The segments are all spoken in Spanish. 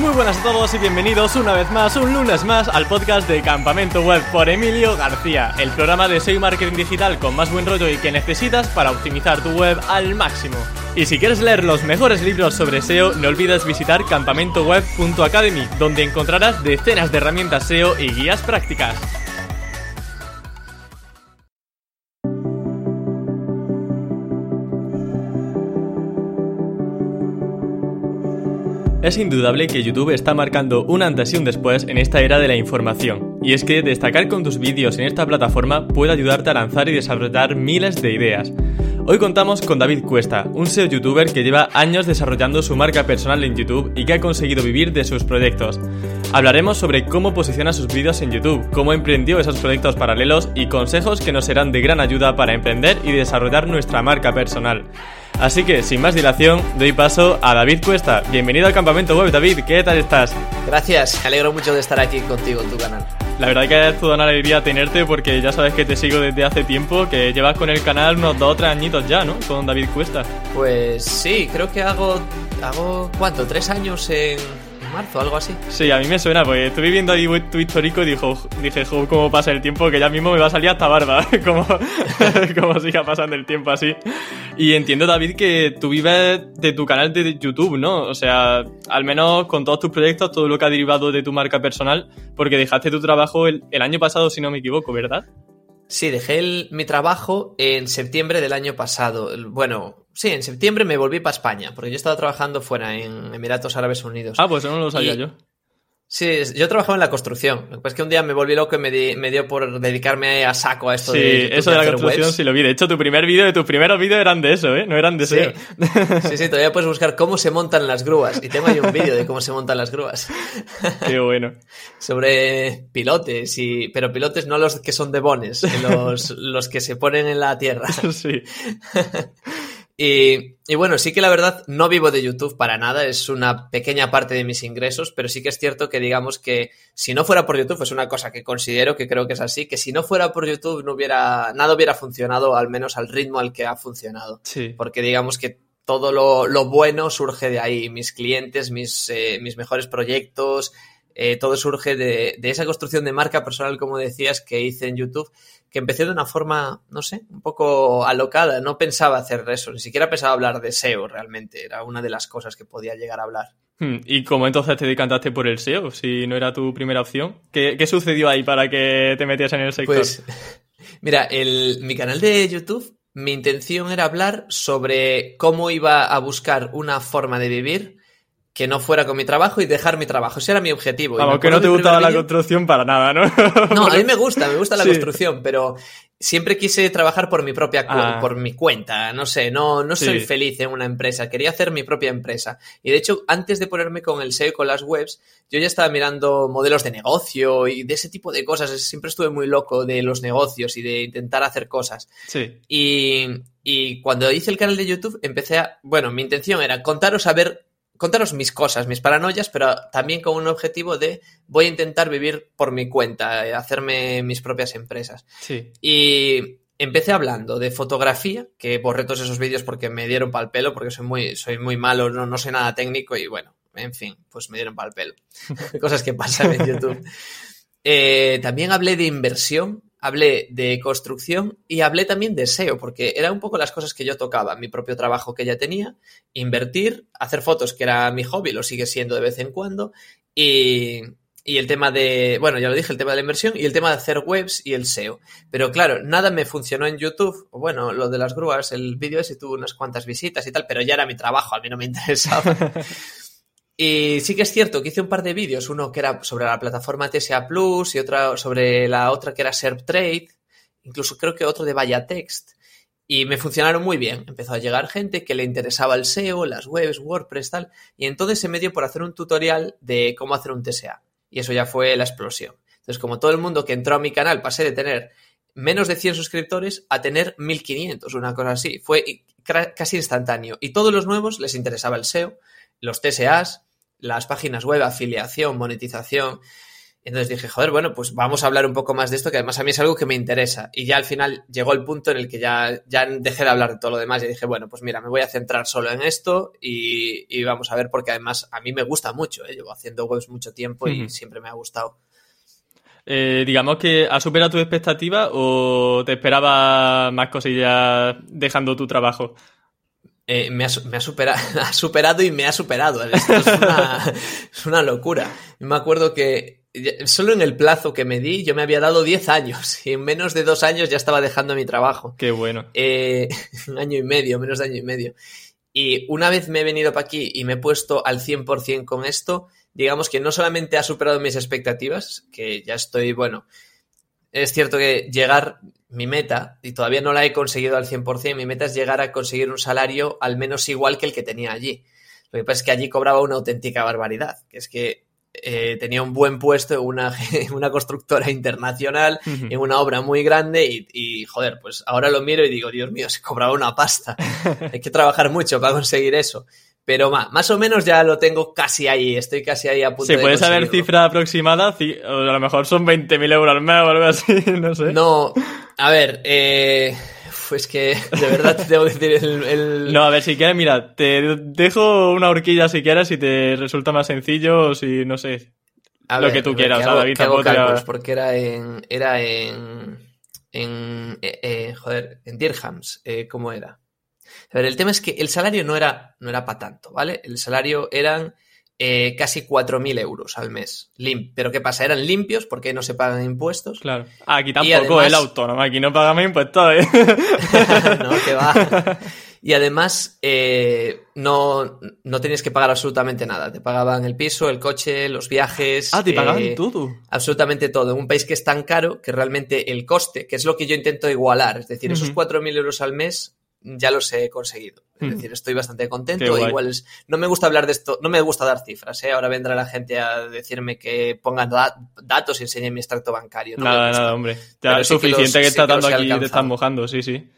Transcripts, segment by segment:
Muy buenas a todos y bienvenidos una vez más, un lunes más, al podcast de Campamento Web por Emilio García, el programa de SEO marketing digital con más buen rollo y que necesitas para optimizar tu web al máximo. Y si quieres leer los mejores libros sobre SEO, no olvides visitar campamentoweb.academy, donde encontrarás decenas de herramientas SEO y guías prácticas. Es indudable que YouTube está marcando un antes y un después en esta era de la información, y es que destacar con tus vídeos en esta plataforma puede ayudarte a lanzar y desarrollar miles de ideas. Hoy contamos con David Cuesta, un SEO youtuber que lleva años desarrollando su marca personal en YouTube y que ha conseguido vivir de sus proyectos. Hablaremos sobre cómo posiciona sus vídeos en YouTube, cómo emprendió esos proyectos paralelos y consejos que nos serán de gran ayuda para emprender y desarrollar nuestra marca personal. Así que, sin más dilación, doy paso a David Cuesta. Bienvenido al campamento web, David, ¿qué tal estás? Gracias, me alegro mucho de estar aquí contigo en tu canal. La verdad que es toda una alegría tenerte porque ya sabes que te sigo desde hace tiempo, que llevas con el canal unos dos o tres añitos ya, ¿no? Con David Cuesta. Pues sí, creo que hago, hago ¿cuánto? ¿Tres años en, marzo, algo así. Sí, a mí me suena, porque estuve viendo ahí tu histórico y dijo, dije, cómo pasa el tiempo, que ya mismo me va a salir hasta barba, como, como siga pasando el tiempo así. Y entiendo, David, que tú vives de tu canal de YouTube, ¿no? O sea, al menos con todos tus proyectos, todo lo que ha derivado de tu marca personal, porque dejaste tu trabajo el, el año pasado, si no me equivoco, ¿verdad? Sí, dejé mi trabajo en septiembre del año pasado. Bueno, sí, en septiembre me volví para España, porque yo estaba trabajando fuera en Emiratos Árabes Unidos. Ah, pues eso no lo sabía yo. Sí, yo trabajaba en la construcción. Lo que pasa es que un día me volví loco y me, me dio por dedicarme a saco a esto sí, de. eso de la construcción sí lo vi. De hecho, tu primer vídeo de tus primeros vídeos eran de eso, ¿eh? No eran de sí. sí, sí, todavía puedes buscar cómo se montan las grúas. Y tengo ahí un vídeo de cómo se montan las grúas. Qué bueno. Sobre pilotes, y pero pilotes no los que son de bones, los, los que se ponen en la tierra. Sí. Y, bueno, sí que la verdad no vivo de YouTube para nada, es una pequeña parte de mis ingresos, pero sí que es cierto que digamos que si no fuera por YouTube, es una cosa que considero que creo que es así, que si no fuera por YouTube no hubiera, nada hubiera funcionado al menos al ritmo al que ha funcionado. Sí. Porque digamos que todo lo, bueno surge de ahí, mis clientes, mis, eh, mis mejores proyectos, eh, todo surge de, de, esa construcción de marca personal, como decías, que hice en YouTube, que empecé de una forma, no sé, un poco alocada. No pensaba hacer eso, ni siquiera pensaba hablar de SEO realmente. Era una de las cosas que podía llegar a hablar. Hmm, ¿Y cómo entonces te decantaste por el SEO, si no era tu primera opción? ¿Qué, qué sucedió ahí para que te metías en el sector? Pues, mira, el, mi canal de YouTube, mi intención era hablar sobre cómo iba a buscar una forma de vivir que no fuera con mi trabajo y dejar mi trabajo. Ese era mi objetivo. Vamos, que no te gustaba la construcción para nada, ¿no? No, a mí me gusta, me gusta la sí. construcción, pero siempre quise trabajar por mi propia Ah. por mi cuenta. No sé, no, no soy feliz en una empresa. Quería hacer mi propia empresa. Y de hecho, antes de ponerme con el SEO y con las webs, yo ya estaba mirando modelos de negocio y de ese tipo de cosas. Siempre estuve muy loco de los negocios y de intentar hacer cosas. Sí. Y, y cuando hice el canal de YouTube, empecé a. Bueno, mi intención era contaros a ver. Contaros mis cosas, mis paranoias, pero también con un objetivo de voy a intentar vivir por mi cuenta, eh, hacerme mis propias empresas. Sí. Y empecé hablando de fotografía, que borré todos esos vídeos porque me dieron pal pelo, porque soy muy, soy muy malo, no, no sé nada técnico y bueno, en fin, pues me dieron pal pelo. Cosas que pasan en YouTube. Eh, también hablé de inversión, hablé de construcción y hablé también de SEO, porque eran un poco las cosas que yo tocaba, mi propio trabajo que ya tenía, invertir, hacer fotos, que era mi hobby, lo sigue siendo de vez en cuando, y, y el tema de, bueno, ya lo dije, el tema de la inversión y el tema de hacer webs y el SEO. Pero claro, nada me funcionó en YouTube. Bueno, lo de las grúas, el vídeo ese tuvo unas cuantas visitas y tal, pero ya era mi trabajo, a mí no me interesaba. Y sí que es cierto que hice un par de vídeos, uno que era sobre la plataforma TSA Plus y otra sobre la otra que era SERPTrade, incluso creo que otro de Vaya Text. Y me funcionaron muy bien. Empezó a llegar gente que le interesaba el SEO, las webs, WordPress, tal. Y entonces se me dio por hacer un tutorial de cómo hacer un TSA. Y eso ya fue la explosión. Entonces, como todo el mundo que entró a mi canal pasé de tener menos de 100 suscriptores a tener 1500, una cosa así. Fue casi instantáneo. Y todos los nuevos les interesaba el SEO, los TSAs, las páginas web, afiliación, monetización. Entonces dije, joder, bueno, pues vamos a hablar un poco más de esto, que además a mí es algo que me interesa. Y ya al final llegó el punto en el que ya, ya dejé de hablar de todo lo demás y dije, bueno, pues mira, me voy a centrar solo en esto y, vamos a ver, porque además a mí me gusta mucho, ¿eh? llevo haciendo webs mucho tiempo y siempre me ha gustado. Eh, digamos que ha superado tu expectativa o te esperaba más cosillas dejando tu trabajo. Eh, me, ha, ha, superado y me ha superado. Esto es una, es una locura. Me acuerdo que solo en el plazo que me di, yo me había dado 10 años y en menos de dos años ya estaba dejando mi trabajo. Qué bueno. Eh, un año y medio, menos de año y medio. Y una vez me he venido para aquí y me he puesto al 100% con esto, digamos que no solamente ha superado mis expectativas, que ya estoy, bueno, es cierto que llegar, mi meta, y todavía no la he conseguido al 100%, mi meta es llegar a conseguir un salario al menos igual que el que tenía allí. Lo que pasa es que allí cobraba una auténtica barbaridad, que es que eh, tenía un buen puesto en una, una constructora internacional, en una obra muy grande y, y, joder, pues ahora lo miro y digo, Dios mío, se cobraba una pasta. Hay que trabajar mucho para conseguir eso. Pero más, más o menos ya lo tengo casi ahí, estoy casi ahí a punto ¿Se puede saber cifra aproximada? a lo mejor son 20.000 euros al mes o algo así, no sé. No, a ver, eh, pues que de verdad te tengo que decir el, No, a ver, si quieres, mira, te dejo una horquilla si quieres, si te resulta más sencillo o si, no sé, lo que tú quieras. David, cálculos, porque era en... Era en... en eh, eh, joder, en dirhams, eh, ¿cómo era? A ver, el tema es que el salario no era, no era para tanto, ¿vale? El salario eran eh, casi 4.000 euros al mes. Lim Pero ¿qué pasa? Eran limpios porque no se pagan impuestos. Claro. Ah, aquí tampoco el autónomo, aquí no pagamos impuestos. ¿eh? no, que va. Y además eh, no, no tenías que pagar absolutamente nada. Te pagaban el piso, el coche, los viajes. Ah, te pagaban eh, todo. Absolutamente todo. En un país que es tan caro que realmente el coste, que es lo que yo intento igualar, es decir, esos 4.000 euros al mes ya los he conseguido. Es hmm. decir, estoy bastante contento. Igual es, no me gusta hablar de esto, no me gusta dar cifras. ¿eh? Ahora vendrá la gente a decirme que pongan datos y enseñen mi extracto bancario. nada, nada, hombre. Ya es suficiente que, estás dando aquí y te están mojando, sí, sí.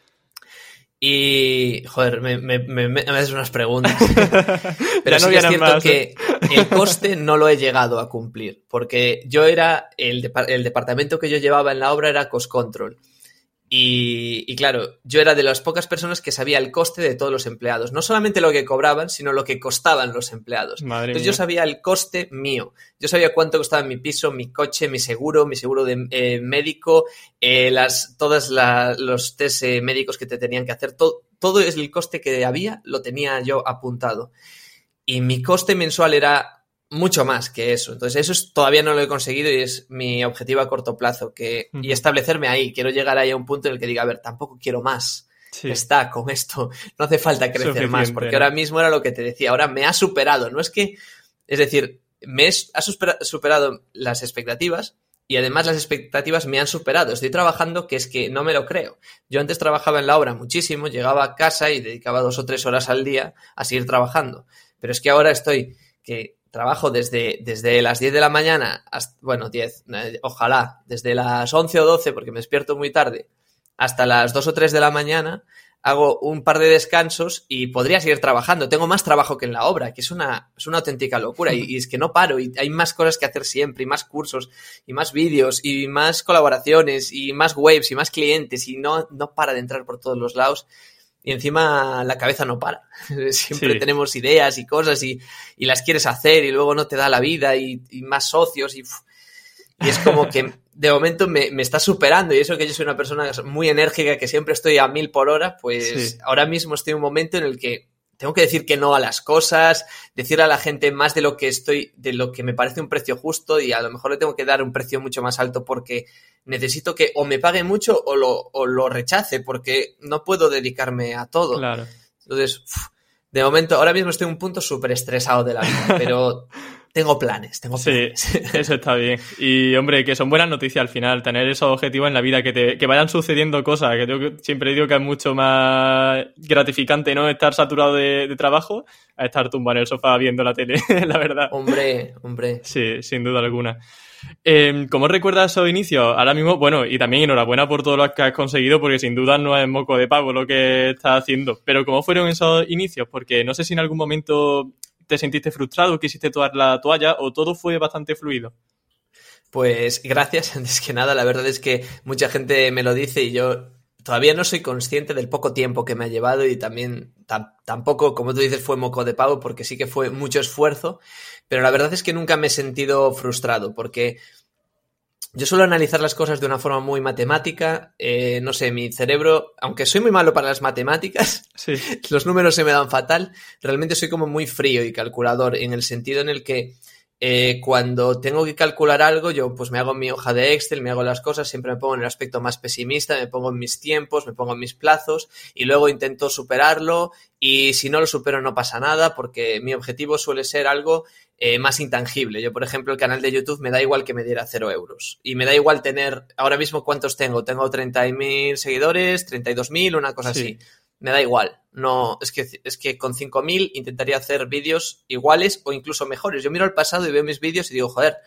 Y, joder, me, me, me, haces unas preguntas. Pero sí es cierto que el coste no lo he llegado a cumplir, porque yo era, el, el departamento que yo llevaba en la obra era Cost Control. Y, claro, yo era de las pocas personas que sabía el coste de todos los empleados. No solamente lo que cobraban, sino lo que costaban los empleados. Entonces yo sabía el coste mío. Yo sabía cuánto costaba mi piso, mi coche, mi seguro, mi seguro de eh, médico, eh, las, todos los test eh, médicos que te tenían que hacer. Todo, todo el coste que había lo tenía yo apuntado. Y mi coste mensual era mucho más que eso. Entonces, eso es, todavía no lo he conseguido y es mi objetivo a corto plazo. Que, y establecerme ahí. Quiero llegar ahí a un punto en el que diga, a ver, tampoco quiero más. Está con esto. No hace falta crecer más. Porque ahora mismo era lo que te decía. Ahora me ha superado. No es que. Es decir, me ha superado las expectativas. Y además las expectativas me han superado. Estoy trabajando que es que no me lo creo. Yo antes trabajaba en la obra muchísimo, llegaba a casa y dedicaba dos o tres horas al día a seguir trabajando. Pero es que ahora estoy que trabajo desde, desde las 10 de la mañana, hasta, bueno, 10, eh, ojalá, desde las 11 o 12, porque me despierto muy tarde, hasta las 2 o 3 de la mañana, hago un par de descansos y podría seguir trabajando. Tengo más trabajo que en la obra, que es una, es una auténtica locura. Y, es que no paro y hay más cosas que hacer siempre, y más cursos, y más vídeos, y más colaboraciones, y más webs, y más clientes, y no, no para de entrar por todos los lados y encima la cabeza no para. Siempre tenemos ideas y cosas y, y, las quieres hacer y luego no te da la vida y, más socios y, y, es como que de momento me, me, está superando. Y eso que yo soy una persona muy enérgica que siempre estoy a mil por hora, pues ahora mismo estoy en un momento en el que tengo que decir que no a las cosas, decir a la gente más de lo que estoy, de lo que me parece un precio justo y a lo mejor le tengo que dar un precio mucho más alto porque necesito que o me pague mucho o lo, o lo rechace porque no puedo dedicarme a todo. Claro. Entonces, de momento, ahora mismo estoy en un punto súper estresado de la vida, pero tengo planes, tengo planes. Sí, eso está bien. Y hombre, que son buenas noticias al final, tener esos objetivos en la vida, que, te, que vayan sucediendo cosas, que yo siempre digo que es mucho más gratificante no estar saturado de, trabajo a estar tumbado en el sofá viendo la tele, la verdad. Hombre, hombre. Sí, sin duda alguna. Eh, ¿Cómo recuerdas esos inicios? Ahora mismo, bueno, y también enhorabuena por todo lo que has conseguido, porque sin duda no es moco de pago lo que estás haciendo. Pero ¿cómo fueron esos inicios? Porque no sé si en algún momento te sentiste frustrado, quisiste tomar la toalla o todo fue bastante fluido? Pues gracias, antes que nada, la verdad es que mucha gente me lo dice y yo todavía no soy consciente del poco tiempo que me ha llevado y también tampoco, como tú dices, fue moco de pavo porque sí que fue mucho esfuerzo, pero la verdad es que nunca me he sentido frustrado porque yo suelo analizar las cosas de una forma muy matemática. Eh, no sé, mi cerebro, aunque soy muy malo para las matemáticas, los números se me dan fatal, realmente soy como muy frío y calculador en el sentido en el que eh, cuando tengo que calcular algo, yo pues me hago mi hoja de Excel, me hago las cosas, siempre me pongo en el aspecto más pesimista, me pongo en mis tiempos, me pongo en mis plazos y luego intento superarlo y si no lo supero no pasa nada porque mi objetivo suele ser algo eh, más intangible. Yo, por ejemplo, el canal de YouTube me da igual que me diera cero euros y me da igual tener, ahora mismo cuántos tengo, tengo 30.000 seguidores, 32.000, una cosa así me da igual. No, es que, es que con 5.000 intentaría hacer vídeos iguales o incluso mejores. Yo miro al pasado y veo mis vídeos y digo, joder,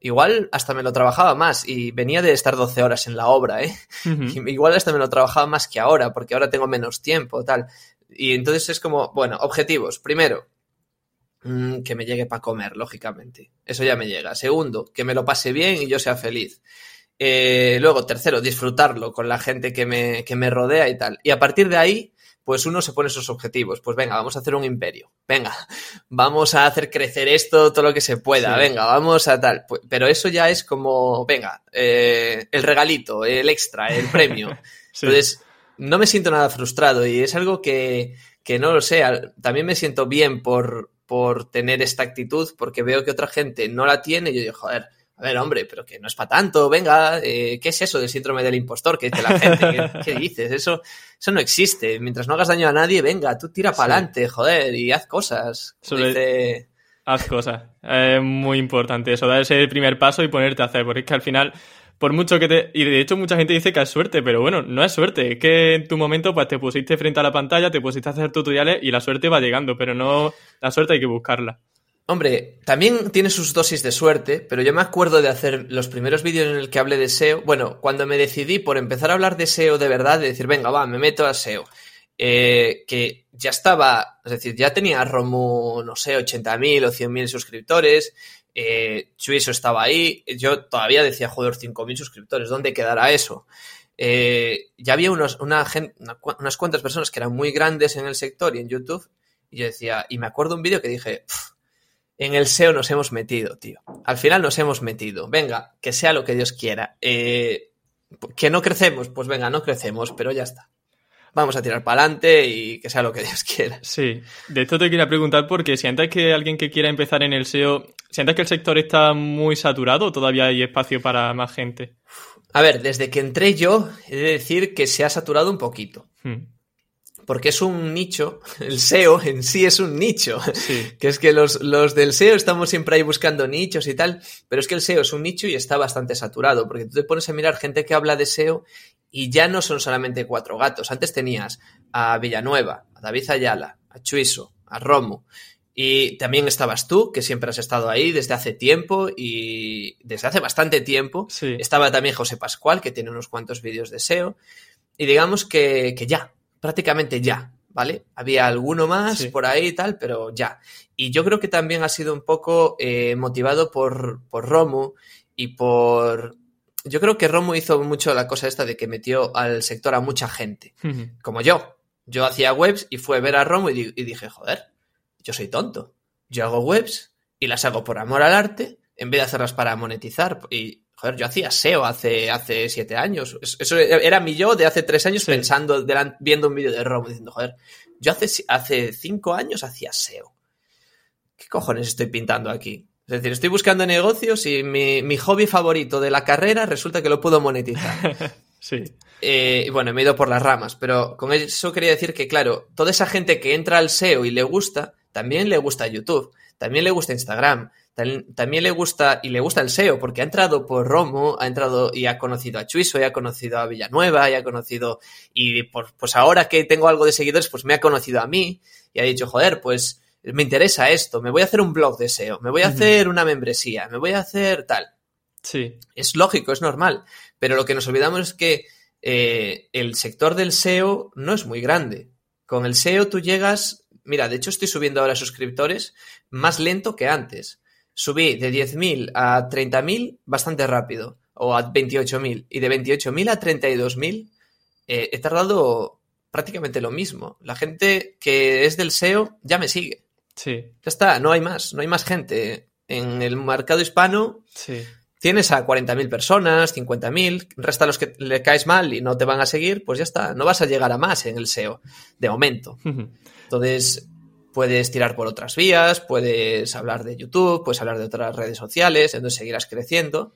igual hasta me lo trabajaba más y venía de estar 12 horas en la obra, ¿eh? igual hasta me lo trabajaba más que ahora, porque ahora tengo menos tiempo, tal. Y entonces es como, bueno, objetivos. Primero, mm, que me llegue para comer, lógicamente. Eso ya me llega. Segundo, que me lo pase bien y yo sea feliz. Eh, luego, tercero, disfrutarlo con la gente que me, que me rodea y tal. Y a partir de ahí, pues uno se pone esos objetivos. Pues venga, vamos a hacer un imperio. Venga, vamos a hacer crecer esto todo lo que se pueda. Venga, vamos a tal. Pues, pero eso ya es como, venga, eh, el regalito, el extra, el premio. Entonces, no me siento nada frustrado y es algo que, que no lo sé. También me siento bien por, por tener esta actitud porque veo que otra gente no la tiene y yo digo, joder, a ver, hombre, pero que no es para tanto, venga, eh, ¿qué es eso del síndrome del impostor que dice la gente? ¿Qué, dices? Eso, eso no existe. Mientras no hagas daño a nadie, venga, tú tira para adelante, joder, y haz cosas. Haz cosas. Es muy importante eso, dar ese primer paso y ponerte a hacer, porque es que al final, por mucho que te... Y de hecho mucha gente dice que es suerte, pero bueno, no es suerte. Es que en tu momento pues te pusiste frente a la pantalla, te pusiste a hacer tutoriales y la suerte va llegando, pero no... La suerte hay que buscarla. Hombre, también tiene sus dosis de suerte, pero yo me acuerdo de hacer los primeros vídeos en el que hablé de SEO. Bueno, cuando me decidí por empezar a hablar de SEO de verdad, de decir, venga, va, me meto a SEO. Eh, que ya estaba, es decir, ya tenía Romu, no sé, 80.000 o 100.000 suscriptores. Eh, Chuiso estaba ahí. Yo todavía decía, joder, 5.000 suscriptores, ¿dónde quedará eso? Eh, ya había unos, una, unas cuantas personas que eran muy grandes en el sector y en YouTube. Y yo decía, y me acuerdo un vídeo que dije, en el SEO nos hemos metido, tío. Al final nos hemos metido. Venga, que sea lo que Dios quiera. Eh, que no crecemos, pues venga, no crecemos, pero ya está. Vamos a tirar para adelante y que sea lo que Dios quiera. Sí, de esto te quería preguntar porque si antes que alguien que quiera empezar en el SEO, ¿sientes que el sector está muy saturado o todavía hay espacio para más gente? A ver, desde que entré yo, he de decir que se ha saturado un poquito. Hmm porque es un nicho, el SEO en sí es un nicho, que es que los, los, del SEO estamos siempre ahí buscando nichos y tal, pero es que el SEO es un nicho y está bastante saturado, porque tú te pones a mirar gente que habla de SEO y ya no son solamente cuatro gatos, antes tenías a Villanueva, a David Ayala, a Chuiso, a Romo, y también estabas tú, que siempre has estado ahí desde hace tiempo y desde hace bastante tiempo. Estaba también José Pascual, que tiene unos cuantos vídeos de SEO. Y digamos que, que ya, prácticamente ya, ¿vale? Había alguno más por ahí y tal, pero ya. Y yo creo que también ha sido un poco eh, motivado por, por Romu y por... Yo creo que Romu hizo mucho la cosa esta de que metió al sector a mucha gente, como yo. Yo hacía webs y fue a ver a Romu y, y dije, joder, yo soy tonto. Yo hago webs y las hago por amor al arte en vez de hacerlas para monetizar. Y Joder, yo hacía SEO hace, hace siete años. Eso era mi yo de hace tres años pensando, viendo un vídeo de Romo diciendo, joder, yo hace, hace cinco años hacía SEO. ¿Qué cojones estoy pintando aquí? Es decir, estoy buscando negocios y mi, mi hobby favorito de la carrera resulta que lo puedo monetizar. sí. Eh, bueno, me he ido por las ramas, pero con eso quería decir que, claro, toda esa gente que entra al SEO y le gusta, también le gusta YouTube, también le gusta Instagram, también le gusta, y le gusta el SEO, porque ha entrado por Romo, ha entrado y ha conocido a Chuiso, y ha conocido a Villanueva, y ha conocido, y por, pues ahora que tengo algo de seguidores, pues me ha conocido a mí, y ha dicho, joder, pues me interesa esto, me voy a hacer un blog de SEO, me voy a hacer una membresía, me voy a hacer tal. Sí. Es lógico, es normal, pero lo que nos olvidamos es que eh, el sector del SEO no es muy grande. Con el SEO tú llegas, mira, de hecho estoy subiendo ahora suscriptores más lento que antes subí de 10.000 a 30.000 bastante rápido, o a 28.000, y de 28.000 a 32.000 eh, he tardado prácticamente lo mismo. La gente que es del SEO ya me sigue. Sí. Ya está, no hay más, no hay más gente. En el mercado hispano Sí. tienes a 40.000 personas, 50.000, resta los que le caes mal y no te van a seguir, pues ya está, no vas a llegar a más en el SEO, de momento. Entonces, puedes tirar por otras vías, puedes hablar de YouTube, puedes hablar de otras redes sociales, entonces seguirás creciendo,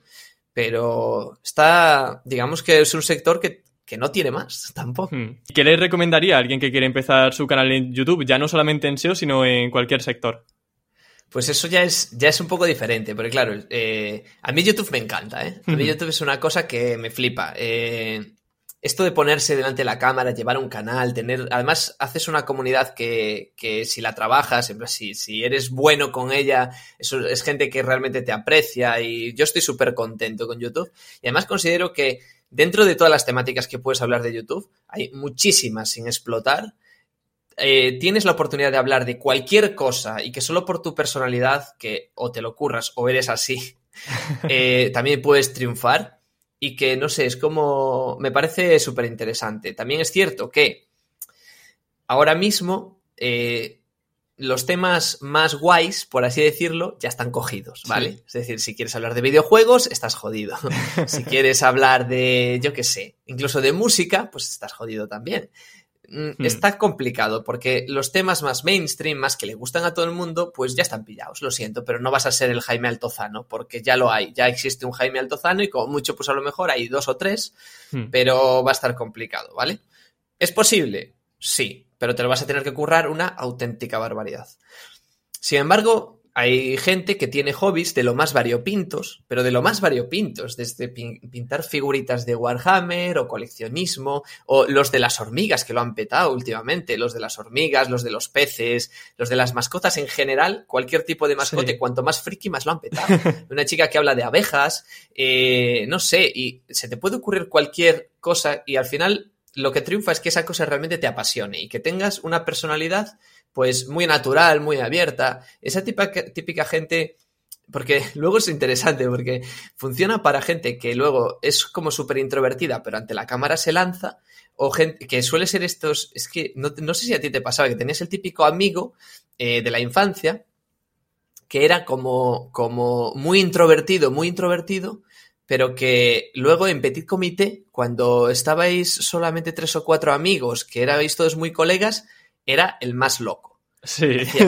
pero está, digamos que es un sector que, que no tiene más tampoco. Hmm. ¿Qué le recomendaría a alguien que quiere empezar su canal en YouTube, ya no solamente en SEO, sino en cualquier sector? Pues eso ya es, ya es un poco diferente, porque claro, eh, a mí YouTube me encanta, ¿eh? A mí Ujú. YouTube es una cosa que me flipa. Eh, esto de ponerse delante de la cámara, llevar un canal, tener. Además, haces una comunidad que, que si la trabajas, si, si eres bueno con ella, eso es gente que realmente te aprecia y yo estoy súper contento con YouTube. Y además considero que dentro de todas las temáticas que puedes hablar de YouTube, hay muchísimas sin explotar. Eh, tienes la oportunidad de hablar de cualquier cosa y que solo por tu personalidad, que o te lo curras o eres así, eh, también puedes triunfar y que, no sé, es como, me parece súper interesante. También es cierto que ahora mismo eh, los temas más guays, por así decirlo, ya están cogidos, ¿vale? Sí. Es decir, si quieres hablar de videojuegos, estás jodido. si quieres hablar de, yo qué sé, incluso de música, pues estás jodido también. Mm, Hmm. Está complicado porque los temas más mainstream, más que le gustan a todo el mundo, pues ya están pillados, lo siento, pero no vas a ser el Jaime Altozano, porque ya lo hay, ya existe un Jaime Altozano y como mucho, pues a lo mejor hay dos o tres, Hmm. pero va a estar complicado, ¿vale? ¿Es posible? Sí, pero te lo vas a tener que currar una auténtica barbaridad. Sin embargo, hay gente que tiene hobbies de lo más variopintos, pero de lo más variopintos, desde pin- pintar figuritas de Warhammer o coleccionismo, o los de las hormigas que lo han petado últimamente, los de las hormigas, los de los peces, los de las mascotas en general, cualquier tipo de mascote, Sí. cuanto más friki más lo han petado. Una chica que habla de abejas, eh, no sé, y se te puede ocurrir cualquier cosa y al final lo que triunfa es que esa cosa realmente te apasione y que tengas una personalidad pues muy natural, muy abierta, esa típica, típica gente, porque luego es interesante, porque funciona para gente que luego es como súper introvertida, pero ante la cámara se lanza, o gente que suele ser estos, es que no, no sé si a ti te pasaba, que tenías el típico amigo eh, de la infancia, que era como, como muy introvertido, muy introvertido, pero que luego en Petit Comité, cuando estabais solamente tres o cuatro amigos, que erais todos muy colegas, era el más loco. Sí.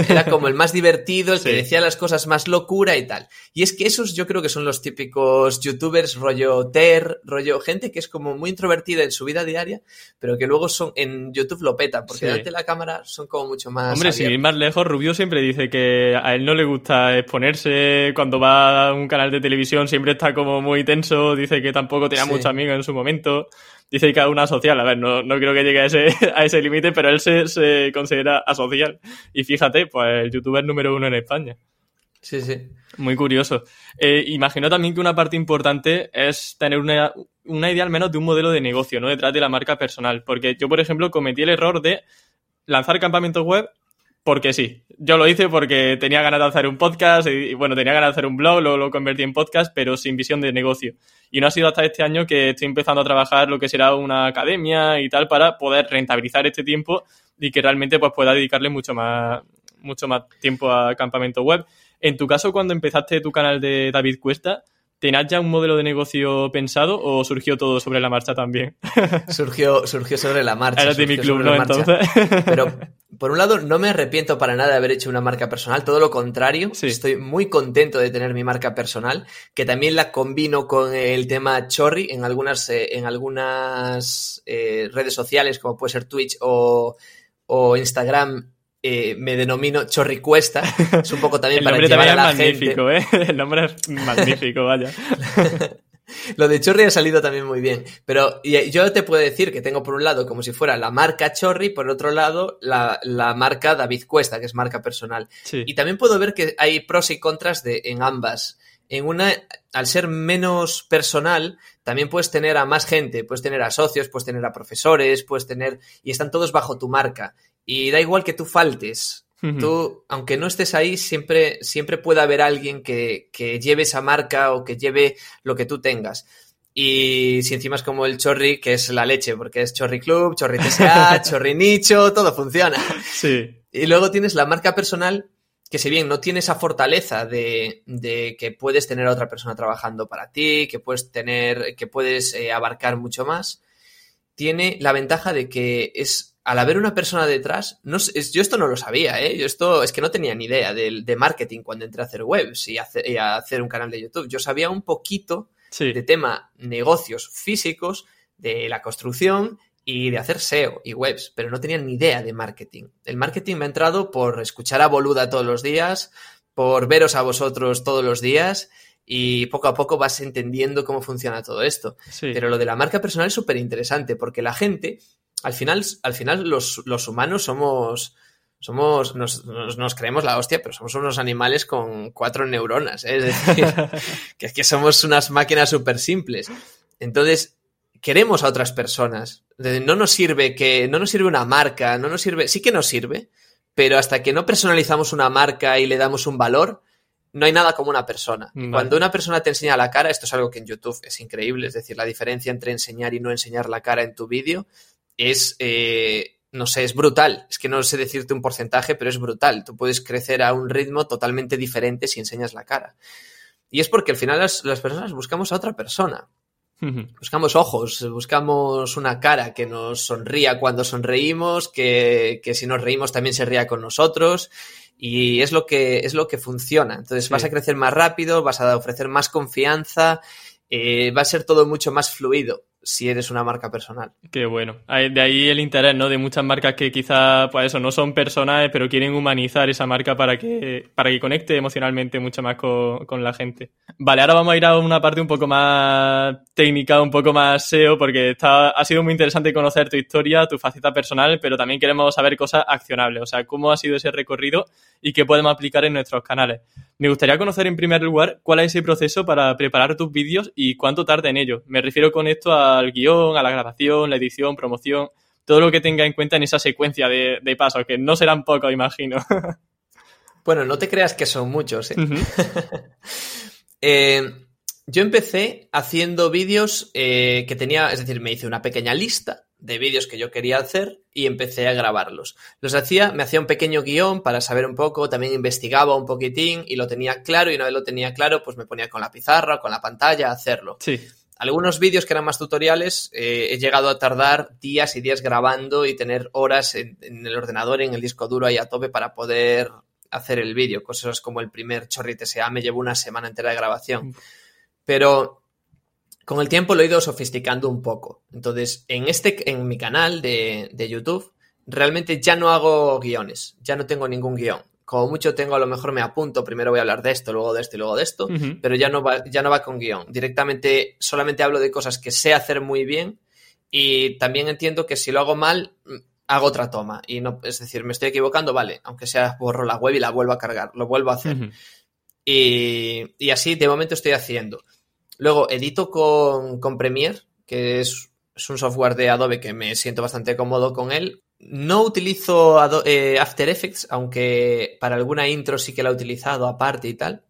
Era como el más divertido, el que decía las cosas más locura y tal. Y es que esos yo creo que son los típicos youtubers rollo ter, rollo gente que es como muy introvertida en su vida diaria, pero que luego son en YouTube lo peta, porque Sí. delante de la cámara son como mucho más Hombre, sin ir abiertos. más lejos, Rubio siempre dice que a él no le gusta exponerse. Cuando va a un canal de televisión siempre está como muy tenso. Dice que tampoco tenía Sí. muchos amigos en su momento. Dice que a una social. A ver, no, no creo que llegue a ese, a ese límite, pero él se, se considera asocial. Y fíjate, pues el youtuber número uno en España. Sí, sí. Muy curioso. Eh, imagino también que una parte importante es tener una, una idea al menos de un modelo de negocio, ¿no? Detrás de la marca personal. Porque yo, por ejemplo, cometí el error de lanzar campamentos web porque sí. Yo lo hice porque tenía ganas de hacer un podcast y, bueno, tenía ganas de hacer un blog, luego lo convertí en podcast, pero sin visión de negocio. Y no ha sido hasta este año que estoy empezando a trabajar lo que será una academia y tal para poder rentabilizar este tiempo y que realmente pues pueda dedicarle mucho más, mucho más tiempo a campamento web. En tu caso, cuando empezaste tu canal de David Cuesta, ¿tenías ya un modelo de negocio pensado o surgió todo sobre la marcha también? Surgió, surgió sobre la marcha. Eres de mi club, ¿no? Entonces. Pero, por un lado, no me arrepiento para nada de haber hecho una marca personal, todo lo contrario. Sí. Estoy muy contento de tener mi marca personal, que también la combino con el tema Chorri en algunas, eh, en algunas eh, redes sociales, como puede ser Twitch o, o Instagram. Eh, me denomino Chorri Cuesta. Es un poco también El para llevar también a es la gente. magnífico, ¿eh? El nombre es magnífico, vaya. Lo de Chorri ha salido también muy bien. Pero y- yo te puedo decir que tengo por un lado como si fuera la marca Chorri, por otro lado la, la marca David Cuesta, que es marca personal. Sí. Y también puedo ver que hay pros y contras de, en ambas. En una, al ser menos personal, también puedes tener a más gente, puedes tener a socios, puedes tener a profesores, puedes tener, y están todos bajo tu marca. Y da igual que tú faltes Tú, aunque no estés ahí, siempre, siempre puede haber alguien que, que lleve esa marca o que lleve lo que tú tengas. Y si encima es como el chorri, que es la leche, porque es chorri club, chorri TSA, chorri nicho, todo funciona. Sí. Y luego tienes la marca personal, que si bien no tiene esa fortaleza de, de que puedes tener a otra persona trabajando para ti, que puedes tener, que puedes eh, abarcar mucho más, tiene la ventaja de que es, al haber una persona detrás, no, yo esto no lo sabía, ¿eh? Yo esto es que no tenía ni idea de, de marketing cuando entré a hacer webs y a hacer, y a hacer un canal de YouTube. Yo sabía un poquito Sí. de tema negocios físicos, de la construcción y de hacer SEO y webs, pero no tenía ni idea de marketing. El marketing me ha entrado por escuchar a Boluda todos los días, por veros a vosotros todos los días y poco a poco vas entendiendo cómo funciona todo esto. Sí. Pero lo de la marca personal es súper interesante porque la gente, al final, al final los, los humanos somos, somos, nos, nos, nos, creemos la hostia, pero somos unos animales con cuatro neuronas, ¿eh? es decir, que es que somos unas máquinas súper simples. Entonces, queremos a otras personas. No nos sirve que, no nos sirve una marca, no nos sirve, sí que nos sirve, pero hasta que no personalizamos una marca y le damos un valor, no hay nada como una persona. Vale. Cuando una persona te enseña la cara, esto es algo que en YouTube es increíble, es decir, la diferencia entre enseñar y no enseñar la cara en tu vídeo es, eh, no sé, es brutal. Es que no sé decirte un porcentaje, pero es brutal. Tú puedes crecer a un ritmo totalmente diferente si enseñas la cara. Y es porque al final las, las personas buscamos a otra persona. Buscamos ojos, buscamos una cara que nos sonría cuando sonreímos, que, que, si nos reímos también se ría con nosotros. Y es lo que, es lo que funciona. Entonces sí. vas a crecer más rápido, vas a ofrecer más confianza, eh, va a ser todo mucho más fluido si eres una marca personal. Qué bueno. De ahí el interés, ¿no? De muchas marcas que quizá, pues eso, no son personas, pero quieren humanizar esa marca para que, para que conecte emocionalmente mucho más con, con, la gente. Vale, ahora vamos a ir a una parte un poco más técnica, un poco más SEO, porque está, ha sido muy interesante conocer tu historia, tu faceta personal, pero también queremos saber cosas accionables, o sea, cómo ha sido ese recorrido y qué podemos aplicar en nuestros canales. Me gustaría conocer en primer lugar cuál es ese proceso para preparar tus vídeos y cuánto tarda en ello. Me refiero con esto al guion, a la grabación, la edición, promoción, todo lo que tenga en cuenta en esa secuencia de, de pasos, que no serán pocos, imagino. Bueno, no te creas que son muchos. ¿eh? Uh -huh. eh, yo empecé haciendo vídeos eh, que tenía, es decir, me hice una pequeña lista de vídeos que yo quería hacer y empecé a grabarlos. Los hacía, me hacía un pequeño guion para saber un poco, también investigaba un poquitín y lo tenía claro y una vez lo tenía claro, pues me ponía con la pizarra, con la pantalla a hacerlo. Sí. Algunos vídeos que eran más tutoriales eh, he llegado a tardar días y días grabando y tener horas en, en, el ordenador, en el disco duro ahí a tope para poder hacer el vídeo. Cosas como el primer Chorri TSA me llevó una semana entera de grabación. Pero con el tiempo lo he ido sofisticando un poco. Entonces, en, este, en mi canal de, de YouTube, realmente ya no hago guiones, ya no tengo ningún guion. Como mucho tengo, a lo mejor me apunto, primero voy a hablar de esto, luego de esto y luego de esto, uh -huh. pero ya no, va, ya no va con guion. Directamente solamente hablo de cosas que sé hacer muy bien y también entiendo que si lo hago mal, hago otra toma. Y no, es decir, me estoy equivocando, vale, aunque sea borro la web y la vuelvo a cargar, lo vuelvo a hacer. Uh -huh. y, y, así de momento estoy haciendo. Luego edito con, con Premiere, que es, es, un software de Adobe que me siento bastante cómodo con él. No utilizo eh, After Effects, aunque para alguna intro sí que la he utilizado aparte y tal.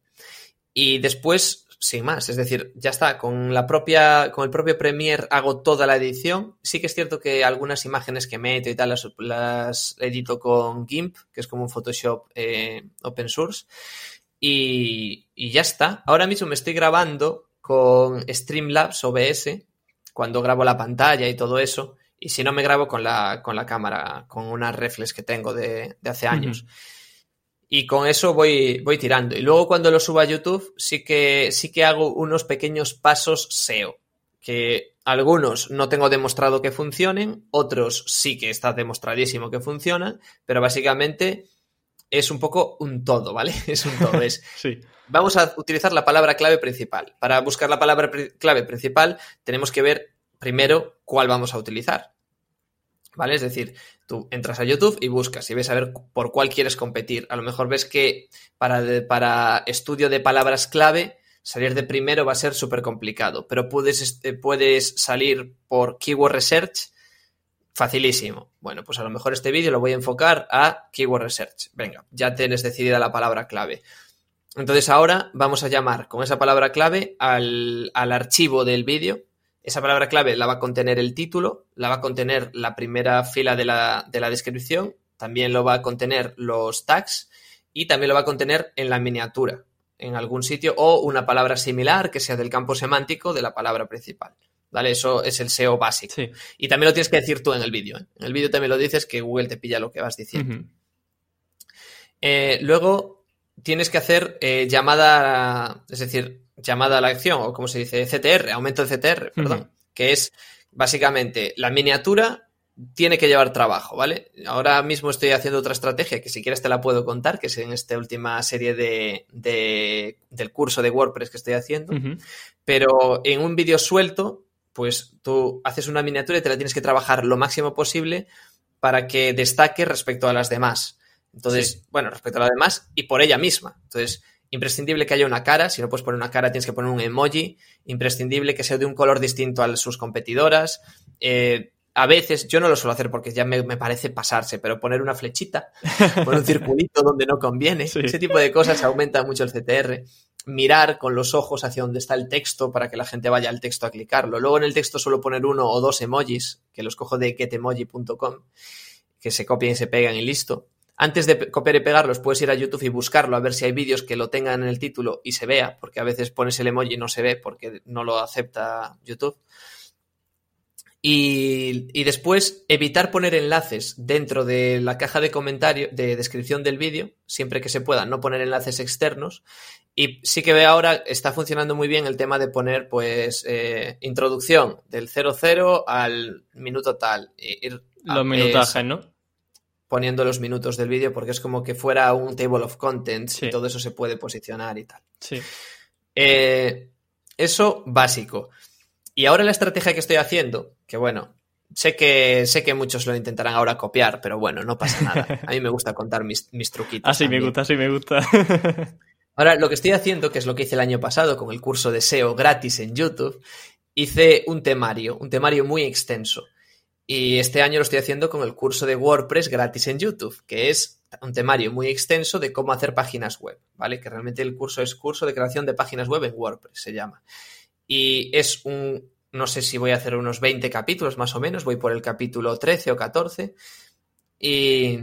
Y después, sin más, es decir, ya está, con la propia, con el propio Premiere hago toda la edición. Sí que es cierto que algunas imágenes que meto y tal las, las edito con GIMP, que es como un Photoshop eh, open source. Y, y ya está. Ahora mismo me estoy grabando con Streamlabs OBS cuando grabo la pantalla y todo eso. Y si no, me grabo con la, con la cámara, con una reflex que tengo de, de hace años. Uh -huh. Y con eso voy, voy tirando. Y luego cuando lo subo a YouTube, sí que, sí que hago unos pequeños pasos SEO. Que algunos no tengo demostrado que funcionen, otros sí que está demostradísimo que funcionan, pero básicamente es un poco un todo, ¿vale? Es un todo. Es, sí. Vamos a utilizar la palabra clave principal. Para buscar la palabra clave principal tenemos que ver primero cuál vamos a utilizar. ¿Vale? Es decir, tú entras a YouTube y buscas y ves a ver por cuál quieres competir. A lo mejor ves que para, para estudio de palabras clave salir de primero va a ser súper complicado, pero puedes, puedes salir por Keyword Research Facilísimo. Bueno, pues a lo mejor este vídeo lo voy a enfocar a Keyword Research. Venga, ya tienes decidida la palabra clave. Entonces ahora vamos a llamar con esa palabra clave al, al archivo del vídeo. Esa palabra clave la va a contener el título, la va a contener la primera fila de la, de la descripción, también lo va a contener los tags y también lo va a contener en la miniatura, en algún sitio, o una palabra similar que sea del campo semántico de la palabra principal. ¿Vale? Eso es el SEO básico. Sí. Y también lo tienes que decir tú en el vídeo. ¿eh? En el vídeo también lo dices que Google te pilla lo que vas diciendo. Eh, luego tienes que hacer eh, llamada, es decir, llamada a la acción, o como se dice, CTR, aumento de CTR, perdón, que es básicamente la miniatura tiene que llevar trabajo, ¿vale? Ahora mismo estoy haciendo otra estrategia que si quieres te la puedo contar, que es en esta última serie de, de- del curso de WordPress que estoy haciendo. Pero en un vídeo suelto, pues tú haces una miniatura y te la tienes que trabajar lo máximo posible para que destaque respecto a las demás. Entonces, Sí. bueno, respecto a las demás y por ella misma. Entonces, imprescindible que haya una cara. Si no puedes poner una cara, tienes que poner un emoji. Imprescindible que sea de un color distinto a sus competidoras. Eh, a veces, yo no lo suelo hacer porque ya me, me parece pasarse, pero poner una flechita, poner un circulito donde no conviene, Sí. ese tipo de cosas aumenta mucho el CTR mirar con los ojos hacia donde está el texto para que la gente vaya al texto a clicarlo. Luego en el texto suelo poner uno o dos emojis, que los cojo de getemoji.com, que se copian y se pegan y listo. Antes de copiar y pegarlos, puedes ir a YouTube y buscarlo a ver si hay vídeos que lo tengan en el título y se vea, porque a veces pones el emoji y no se ve porque no lo acepta YouTube. Y, y después evitar poner enlaces dentro de la caja de comentario, de descripción del vídeo, siempre que se pueda, no poner enlaces externos. Y sí que ve ahora, está funcionando muy bien el tema de poner, pues, eh, introducción del 00 al minuto tal. y Ir a- Los minutajes, es- ¿no? Poniendo los minutos del vídeo porque es como que fuera un table of contents Sí. y todo eso se puede posicionar y tal. Sí. Eh, eso básico. Y ahora la estrategia que estoy haciendo, que bueno, sé que, sé que muchos lo intentarán ahora copiar, pero bueno, no pasa nada. A mí me gusta contar mis, mis truquitos. Así me gusta, así me gusta. Ahora, lo que estoy haciendo, que es lo que hice el año pasado con el curso de SEO gratis en YouTube, hice un temario, un temario muy extenso. Y este año lo estoy haciendo con el curso de WordPress gratis en YouTube, que es un temario muy extenso de cómo hacer páginas web, ¿vale? Que realmente el curso es curso de creación de páginas web en WordPress, se llama. Y es un, no sé si voy a hacer unos 20 capítulos más o menos, voy por el capítulo 13 o 14. Y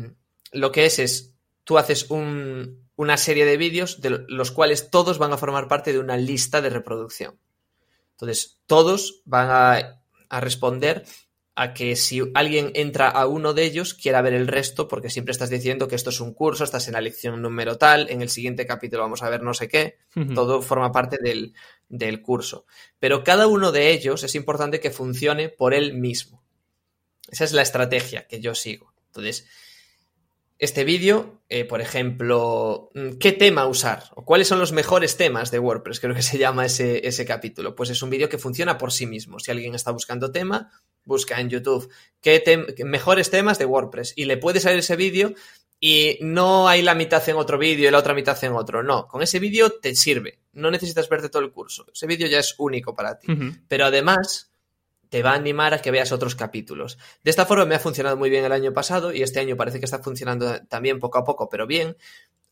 lo que es es, tú haces un, una serie de vídeos de los cuales todos van a formar parte de una lista de reproducción. Entonces, todos van a responder a que si alguien entra a uno de ellos, quiera ver el resto, porque siempre estás diciendo que esto es un curso, estás en la lección número tal, en el siguiente capítulo vamos a ver no sé qué, todo forma parte del, del curso. Pero cada uno de ellos es importante que funcione por él mismo. Esa es la estrategia que yo sigo. Entonces, este vídeo, eh, por ejemplo, mm, ¿qué tema usar? ¿O cuáles son los mejores temas de WordPress? Creo que se llama ese, ese capítulo. Pues es un vídeo que funciona por sí mismo. Si alguien está buscando tema, busca en YouTube ¿qué tem mejores temas de WordPress y le puede salir ese vídeo y no hay la mitad en otro vídeo y la otra mitad en otro. No, con ese vídeo te sirve. No necesitas verte todo el curso. Ese vídeo ya es único para ti. Pero además te va a animar a que veas otros capítulos. De esta forma me ha funcionado muy bien el año pasado y este año parece que está funcionando también poco a poco, pero bien.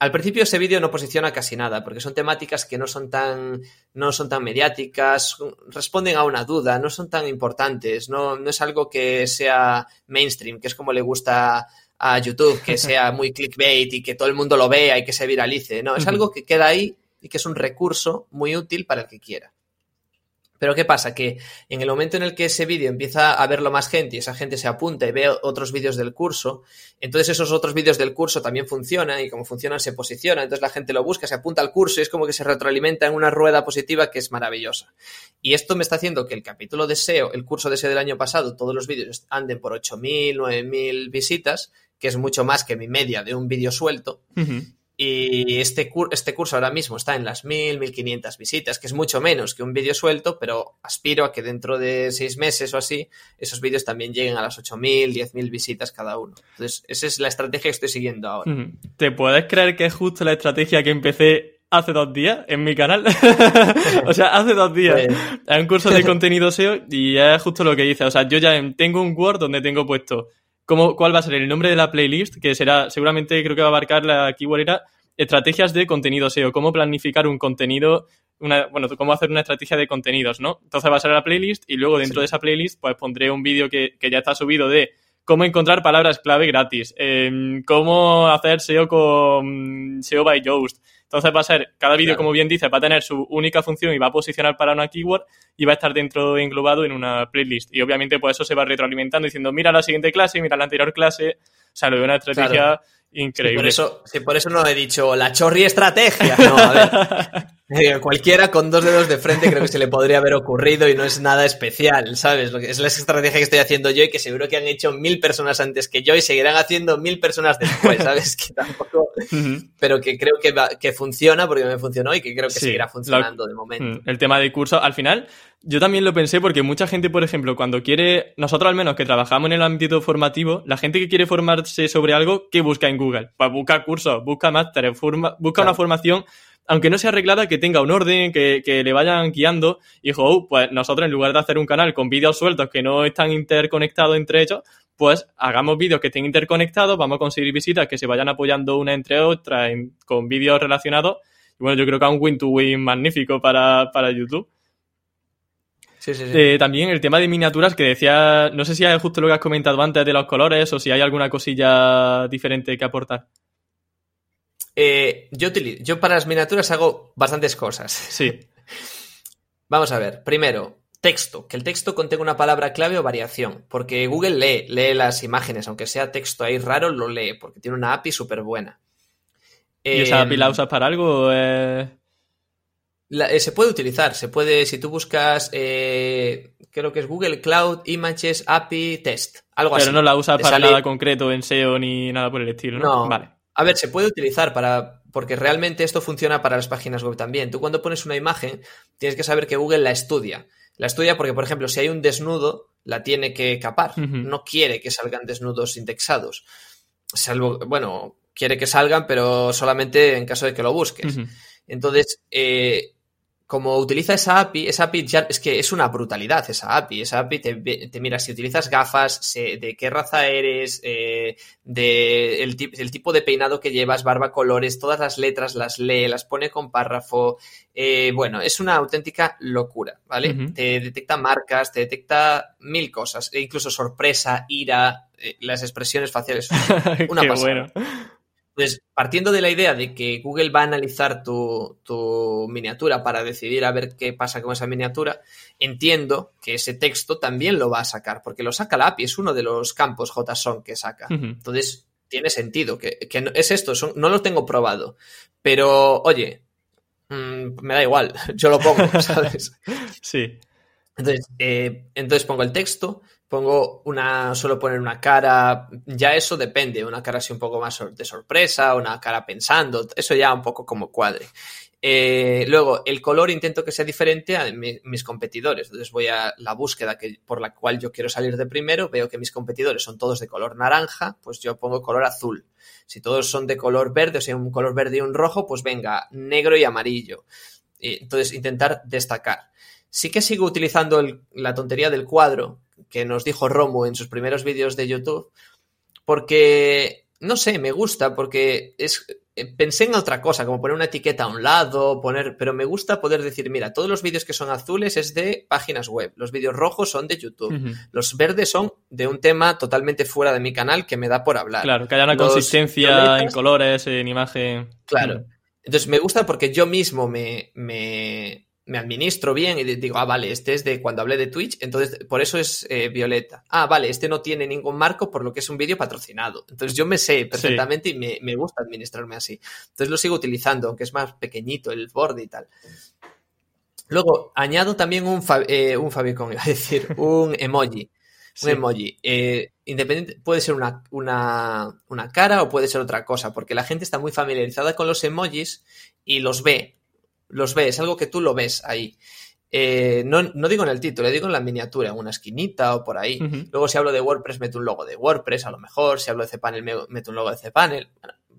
Al principio ese vídeo no posiciona casi nada, porque son temáticas que no son tan, no son tan mediáticas, responden a una duda, no son tan importantes, no, no es algo que sea mainstream, que es como le gusta a YouTube, que sea muy clickbait y que todo el mundo lo vea y que se viralice. No, es algo que queda ahí y que es un recurso muy útil para el que quiera. Pero ¿qué pasa? Que en el momento en el que ese vídeo empieza a verlo más gente y esa gente se apunta y ve otros vídeos del curso, entonces esos otros vídeos del curso también funcionan y como funcionan se posicionan, entonces la gente lo busca, se apunta al curso y es como que se retroalimenta en una rueda positiva que es maravillosa. Y esto me está haciendo que el capítulo de SEO, el curso de SEO del año pasado, todos los vídeos anden por 8.000, 9.000 visitas, que es mucho más que mi media de un vídeo suelto. Y este, cur este curso ahora mismo está en las 1000, 1500 visitas, que es mucho menos que un vídeo suelto, pero aspiro a que dentro de seis meses o así, esos vídeos también lleguen a las 8000, 10000 visitas cada uno. Entonces, esa es la estrategia que estoy siguiendo ahora. ¿Te puedes creer que es justo la estrategia que empecé hace dos días en mi canal. o sea, hace dos días. Es un curso de contenido SEO y es justo lo que dice. O sea, yo ya tengo un Word donde tengo puesto cómo, cuál va a ser el nombre de la playlist, que será, seguramente creo que va a abarcar la keyword era estrategias de contenido SEO, cómo planificar un contenido, una, bueno, cómo hacer una estrategia de contenidos, ¿no? Entonces va a ser la playlist y luego dentro de esa playlist pues pondré un vídeo que, que ya está subido de cómo encontrar palabras clave gratis, em, cómo hacer SEO con SEO by Yoast. Entonces va a ser, cada vídeo, como bien dice, va a tener su única función y va a posicionar para una keyword y va a estar dentro englobado en una playlist. Y obviamente, pues eso se va retroalimentando diciendo, mira la siguiente clase, mira la anterior clase. O sea, lo de una estrategia increíble. por, eso, sí, por eso no he dicho la chorri estrategia. No, a ver. Eh, cualquiera con dos dedos de frente creo que se le podría haber ocurrido y no es nada especial, ¿sabes? Es la estrategia que estoy haciendo yo y que seguro que han hecho mil personas antes que yo y seguirán haciendo mil personas después, ¿sabes? Que tampoco... Pero que creo que, que funciona porque me funcionó y que creo que seguirá funcionando de momento. El tema de curso, al final, yo también lo pensé porque mucha gente, por ejemplo, cuando quiere, nosotros al menos que trabajamos en el ámbito formativo, la gente que quiere formarse sobre algo, ¿qué busca en Google? Pues busca cursos, busca másteres, busca una formación aunque no sea arreglada, que tenga un orden, que, le vayan guiando. Y oh, pues nosotros en lugar de hacer un canal con vídeos sueltos que no están interconectados entre ellos, pues hagamos vídeos que estén interconectados, vamos a conseguir visitas que se vayan apoyando una entre otras con vídeos relacionados. Y bueno, yo creo que es un win-to-win magnífico para, YouTube. Sí, sí, sí. Eh, también el tema de miniaturas que decía, no sé si es justo lo que has comentado antes de los colores o si hay alguna cosilla diferente que aportar. Eh, yo, yo para las miniaturas hago bastantes cosas. Sí. Vamos a ver. Primero, texto. Que el texto contenga una palabra clave o variación. Porque Google lee, lee las imágenes. Aunque sea texto ahí raro, lo lee. Porque tiene una API súper buena. ¿Y esa API la em, usas para algo? Eh, se puede utilizar. Se puede, si tú buscas, eh, creo que es Google Cloud Images API Test. Algo Pero no la usas para nada concreto en SEO ni nada por el estilo, ¿no? No. Vale. A ver, se puede utilizar para. Porque realmente esto funciona para las páginas web también. Tú cuando pones una imagen, tienes que saber que Google la estudia. La estudia porque, por ejemplo, si hay un desnudo, la tiene que capar. No quiere que salgan desnudos indexados. Salvo, bueno, quiere que salgan, pero solamente en caso de que lo busques. Entonces, eh, como utiliza esa API, esa API ya es que es una brutalidad esa API. Esa API te, mira si utilizas gafas, de qué raza eres, eh, de el, tipo de peinado que llevas, barba, colores, todas las letras las lee, las pone con párrafo. Eh, bueno, es una auténtica locura, ¿vale? Te detecta marcas, te detecta mil cosas, e incluso sorpresa, ira, eh, las expresiones faciales. Una pasada. Entonces, partiendo de la idea de que Google va a analizar tu, miniatura para decidir a ver qué pasa con esa miniatura, entiendo que ese texto también lo va a sacar, porque lo saca la API, es uno de los campos JSON que saca. Entonces, tiene sentido, que, es esto, no lo tengo probado, pero oye, mm, me da igual, yo lo pongo, ¿sabes? Sí. Entonces, eh, entonces pongo el texto, pongo una, suelo poner una cara, ya eso depende, una cara así un poco más de sorpresa, una cara pensando, eso ya un poco como cuadre. Eh, luego, el color intento que sea diferente a mis competidores. Entonces voy a la búsqueda que, por la cual yo quiero salir de primero, veo que mis competidores son todos de color naranja, pues yo pongo color azul. Si todos son de color verde, o sea, un color verde y un rojo, pues venga, negro y amarillo. Entonces, intentar destacar. Sí que sigo utilizando la tontería del cuadro, que nos dijo Romu en sus primeros vídeos de YouTube, porque, no sé, me gusta, porque es, eh, pensé en otra cosa, como poner una etiqueta a un lado, poner, pero me gusta poder decir, mira, todos los vídeos que son azules es de páginas web, los vídeos rojos son de YouTube, los verdes son de un tema totalmente fuera de mi canal que me da por hablar. Claro, que haya una consistencia en colores, en imagen. Claro. Entonces me gusta porque yo mismo me, me, me administro bien y digo, ah, vale, este es de cuando hablé de Twitch, entonces por eso es eh, violeta. Ah, vale, este no tiene ningún marco por lo que es un vídeo patrocinado. Entonces yo me sé perfectamente y me, gusta administrarme así. Entonces lo sigo utilizando, aunque es más pequeñito el borde y tal. Luego añado también un, eh, un favicon, iba a decir, un emoji. Un emoji. Eh, independiente, puede ser una, una, una cara o puede ser otra cosa, porque la gente está muy familiarizada con los emojis y los ve los ves, es algo que tú lo ves ahí. Eh, no, digo en el título, digo en la miniatura, en una esquinita o por ahí. Luego, si hablo de WordPress, meto un logo de WordPress, a lo mejor. Si hablo de cPanel, meto un logo de cPanel.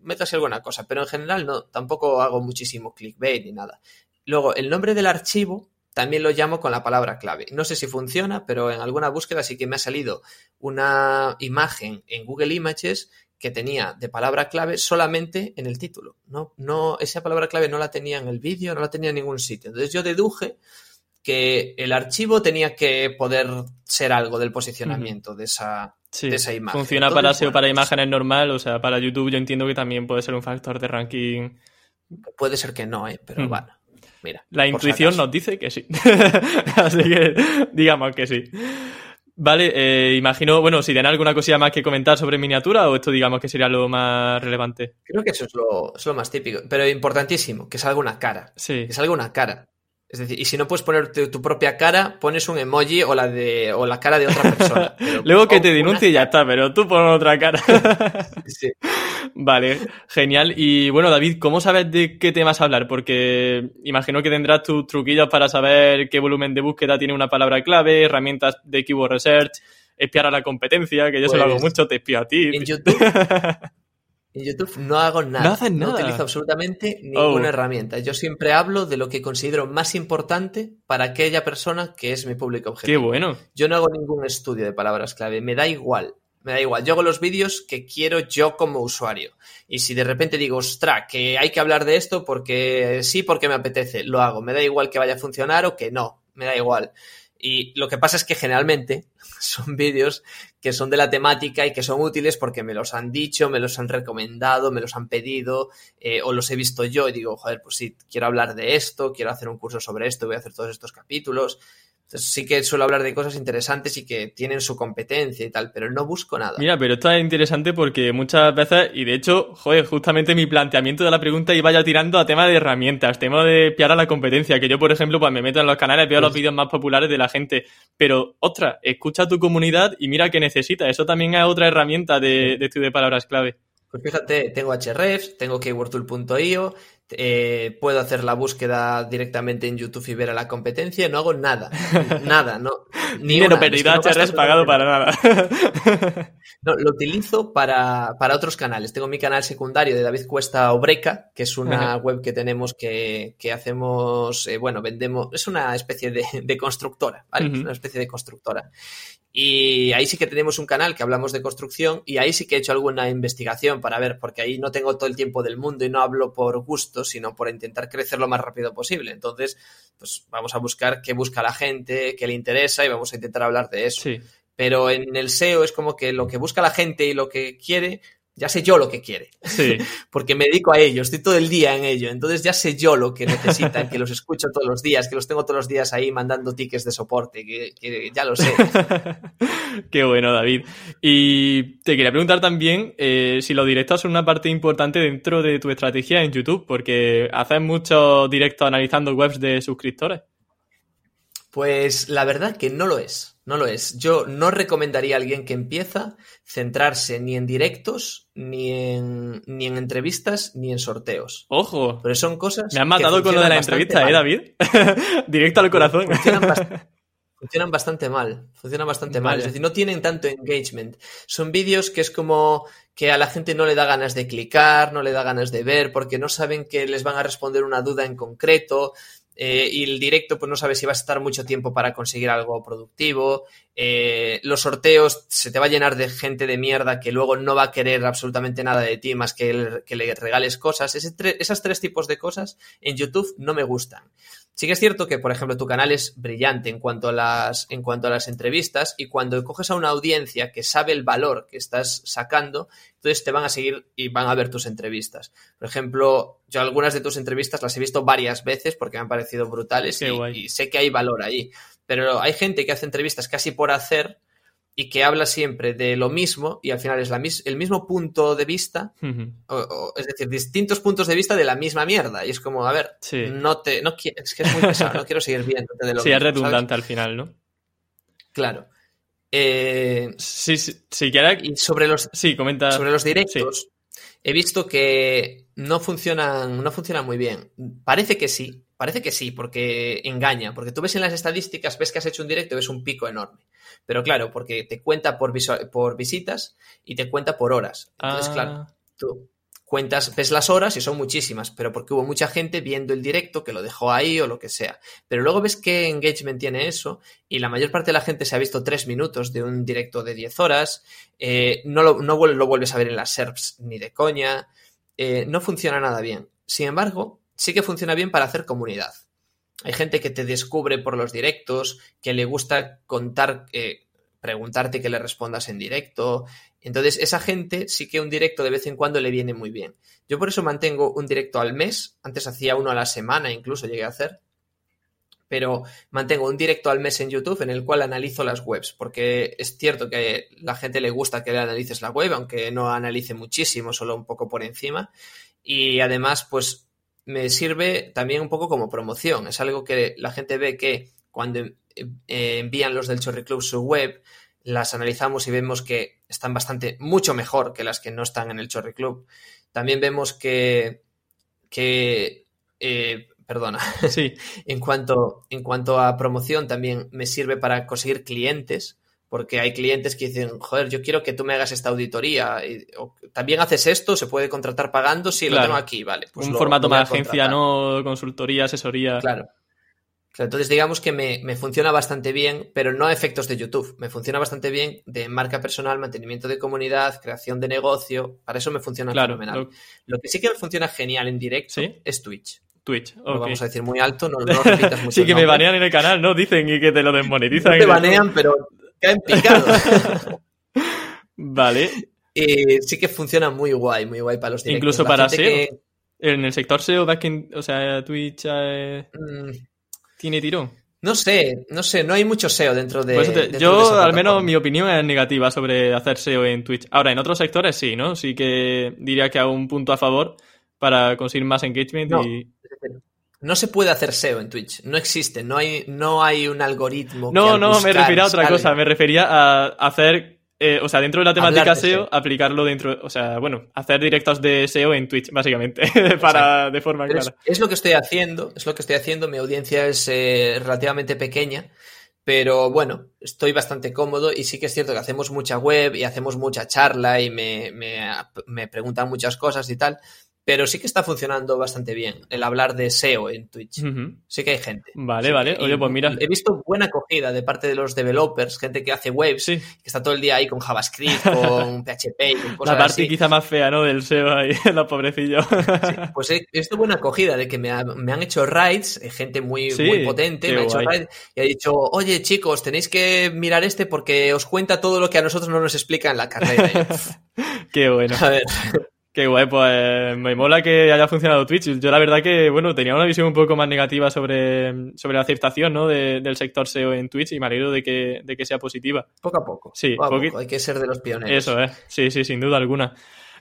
meto así alguna cosa, pero en general no, tampoco hago muchísimo clickbait ni nada. Luego, el nombre del archivo también lo llamo con la palabra clave. No sé si funciona, pero en alguna búsqueda sí que me ha salido una imagen en Google Images que tenía de palabra clave solamente en el título. No, no, esa palabra clave no la tenía en el vídeo, no la tenía en ningún sitio. Entonces yo deduje que el archivo tenía que poder ser algo del posicionamiento de, esa, de esa imagen. Funciona para SEO para imágenes normal, o sea, para YouTube yo entiendo que también puede ser un factor de ranking. Puede ser que no, ¿eh? pero bueno. Mira, la intuición nos dice que sí. Así que digamos que sí. Vale, eh, imagino, bueno, si tienen alguna cosilla más que comentar sobre miniatura o esto digamos que sería lo más relevante. Creo que eso es lo, es lo más típico, pero importantísimo, que salga una cara. Sí. Que salga una cara. Es decir, y si no puedes poner tu, propia cara, pones un emoji o la de o la cara de otra persona. Luego que te denuncie y ya está, pero tú pones otra cara. sí. Vale, genial. Y bueno, David, ¿cómo sabes de qué temas hablar? Porque imagino que tendrás tus truquillos para saber qué volumen de búsqueda tiene una palabra clave, herramientas de keyword research, espiar a la competencia, que yo se lo hago pues, mucho, te espío a ti. En YouTube. En YouTube no hago nada. No utilizo absolutamente ninguna oh. herramienta. Yo siempre hablo de lo que considero más importante para aquella persona que es mi público objetivo. Qué bueno. Yo no hago ningún estudio de palabras clave. Me da igual. Me da igual. Yo hago los vídeos que quiero yo como usuario. Y si de repente digo, ostra, que hay que hablar de esto porque sí, porque me apetece, lo hago. Me da igual que vaya a funcionar o que no. Me da igual. Y lo que pasa es que generalmente son vídeos que son de la temática y que son útiles porque me los han dicho, me los han recomendado, me los han pedido eh, o los he visto yo y digo, joder, pues sí, quiero hablar de esto, quiero hacer un curso sobre esto, voy a hacer todos estos capítulos. Sí que suelo hablar de cosas interesantes y que tienen su competencia y tal, pero no busco nada. Mira, pero esto es interesante porque muchas veces, y de hecho, joder, justamente mi planteamiento de la pregunta iba ya tirando a tema de herramientas, tema de piar a la competencia, que yo, por ejemplo, pues me meto en los canales, veo los vídeos más populares de la gente, pero, ostras, escucha a tu comunidad y mira qué necesita. Eso también es otra herramienta de, de estudio de palabras clave. Pues fíjate, tengo Hrefs, tengo keywordtool.io, eh, puedo hacer la búsqueda directamente en YouTube y ver a la competencia, no hago nada, nada, no. Ni Dinero perdido, Hrefs pagado para nada. no, lo utilizo para, para, otros canales. Tengo mi canal secundario de David Cuesta Obreca, que es una web que tenemos que, que hacemos, eh, bueno, vendemos, es una especie de, de constructora, ¿vale? Una especie de constructora. Y ahí sí que tenemos un canal que hablamos de construcción y ahí sí que he hecho alguna investigación para ver, porque ahí no tengo todo el tiempo del mundo y no hablo por gusto, sino por intentar crecer lo más rápido posible. Entonces, pues vamos a buscar qué busca la gente, qué le interesa y vamos a intentar hablar de eso. Pero en el SEO es como que lo que busca la gente y lo que quiere ya sé yo lo que quiere. Sí. Porque me dedico a ello, estoy todo el día en ello. Entonces ya sé yo lo que necesitan, que los escucho todos los días, que los tengo todos los días ahí mandando tickets de soporte, que, ya lo sé. Qué bueno, David. Y te quería preguntar también eh, si los directos son una parte importante dentro de tu estrategia en YouTube, porque haces muchos directos analizando webs de suscriptores. Pues la verdad que no lo es. No lo es. Yo no recomendaría a alguien que empieza centrarse ni en directos, ni en, ni en entrevistas, ni en sorteos. Ojo. Pero son cosas. Me han matado con lo de la entrevista, ¿eh, David? Directo al corazón. Funcionan, bastante mal. Funcionan bastante mal. Es decir, no tienen tanto engagement. Son vídeos que es como que a la gente no le da ganas de clicar, no le da ganas de ver, porque no saben que les van a responder una duda en concreto. Eh, y el directo pues no sabes si vas a estar mucho tiempo para conseguir algo productivo, eh, los sorteos se te va a llenar de gente de mierda que luego no va a querer absolutamente nada de ti más que, que le regales cosas. Ese esas tres tipos de cosas en YouTube no me gustan. Sí que es cierto que, por ejemplo, tu canal es brillante en cuanto a las, en cuanto a las entrevistas y cuando coges a una audiencia que sabe el valor que estás sacando, entonces te van a seguir y van a ver tus entrevistas. Por ejemplo, yo algunas de tus entrevistas las he visto varias veces porque me han parecido brutales y, sé que hay valor ahí. Pero hay gente que hace entrevistas casi por hacer y que habla siempre de lo mismo y al final es la el mismo punto de vista, es decir, distintos puntos de vista de la misma mierda. Y es como, a ver, no te, no, es que es muy pesado, no quiero seguir viéndote de lo Sí, es redundante al final, ¿no? Claro. Eh, sí, sí, sí, Y sobre los, sí, comenta. sobre los directos, he visto que no funcionan, no funcionan muy bien. Parece que sí, parece que sí, porque engaña, porque tú ves en las estadísticas, ves que has hecho un directo y ves un pico enorme. Pero claro, porque te cuenta por, por visitas y te cuenta por horas. Entonces, claro, ah. tú cuentas, ves las horas y son muchísimas, pero porque hubo mucha gente viendo el directo que lo dejó ahí o lo que sea. Pero luego ves qué engagement tiene eso y la mayor parte de la gente se ha visto tres minutos de un directo de 10 horas, eh, no, lo, no lo vuelves a ver en las SERPs ni de coña, eh, no funciona nada bien. Sin embargo, sí que funciona bien para hacer comunidad. Hay gente que te descubre por los directos, que le gusta contar, eh, preguntarte que le respondas en directo, entonces, esa gente sí que un directo de vez en cuando le viene muy bien. Yo por eso mantengo un directo al mes. Antes hacía uno a la semana, incluso llegué a hacer. Pero mantengo un directo al mes en YouTube en el cual analizo las webs, porque es cierto que a la gente le gusta que le analices la web, aunque no analice muchísimo, solo un poco por encima. Y además, pues me sirve también un poco como promoción. Es algo que la gente ve que cuando eh, envían los del Chorri Club su web, las analizamos y vemos que están bastante, mucho mejor que las que no están en el Chorri Club. También vemos que, que eh, perdona, sí. en, cuanto, en cuanto a promoción también me sirve para conseguir clientes, porque hay clientes que dicen, joder, yo quiero que tú me hagas esta auditoría. También haces esto, se puede contratar pagando, sí, lo tengo aquí, vale. Pues Un formato más agencia, no consultoría, asesoría. Claro. Entonces digamos que me, funciona bastante bien, pero no a efectos de YouTube. Me funciona bastante bien de marca personal, mantenimiento de comunidad, creación de negocio. Para eso me funciona fenomenal. Lo... que sí que me funciona genial en directo es Twitch. Twitch, Lo vamos a decir muy alto, no, no repitas mucho. sí, que me banean en el canal, ¿no? Dicen y que te lo desmonetizan. te banean, pero caen picados. vale. Y sí que funciona muy guay, muy guay para los directos. Incluso para SEO. En el sector SEO, o sea, Twitch... Eh... Mm, tiene tirón. No sé, no sé, no hay mucho SEO dentro de. yo, al menos, mi opinión es negativa sobre hacer SEO en Twitch. Ahora, en otros sectores sí, ¿no? Sí que diría que hay un punto a favor para conseguir más engagement no, y. No se puede hacer SEO en Twitch, no existe, no hay, no hay un algoritmo. No, no, me refería a otra cosa, me refería a hacer eh, o sea, dentro de la temática SEO, aplicarlo dentro, o sea, bueno, hacer directos de SEO en Twitch, básicamente, para de forma clara. Es, lo que estoy haciendo, es lo que estoy haciendo, mi audiencia es eh, relativamente pequeña, pero bueno, estoy bastante cómodo y sí que es cierto que hacemos mucha web y hacemos mucha charla y me, me, me preguntan muchas cosas y tal, pero sí que está funcionando bastante bien el hablar de SEO en Twitch. Sí que hay gente. Vale, vale. Oye, pues mira. He visto buena acogida de parte de los developers, gente que hace webs, que está todo el día ahí con JavaScript, con PHP y cosas La parte quizá más fea, ¿no? Del SEO ahí, la pobrecillo. pues he, visto buena acogida de que me, han hecho rides, eh, gente muy, muy potente, me ha hecho rides y ha dicho, oye chicos, tenéis que mirar este porque os cuenta todo lo que a nosotros no nos explica en la carrera. Qué bueno. A ver. Qué guay, pues me mola que haya funcionado Twitch. Yo la verdad que, bueno, tenía una visión un poco más negativa sobre, sobre la aceptación ¿no? del sector SEO en Twitch y me alegro de que, de que sea positiva. Poco a poco. Sí, hay que ser de los pioneros. Eso, ¿eh? Sí, sí, sin duda alguna.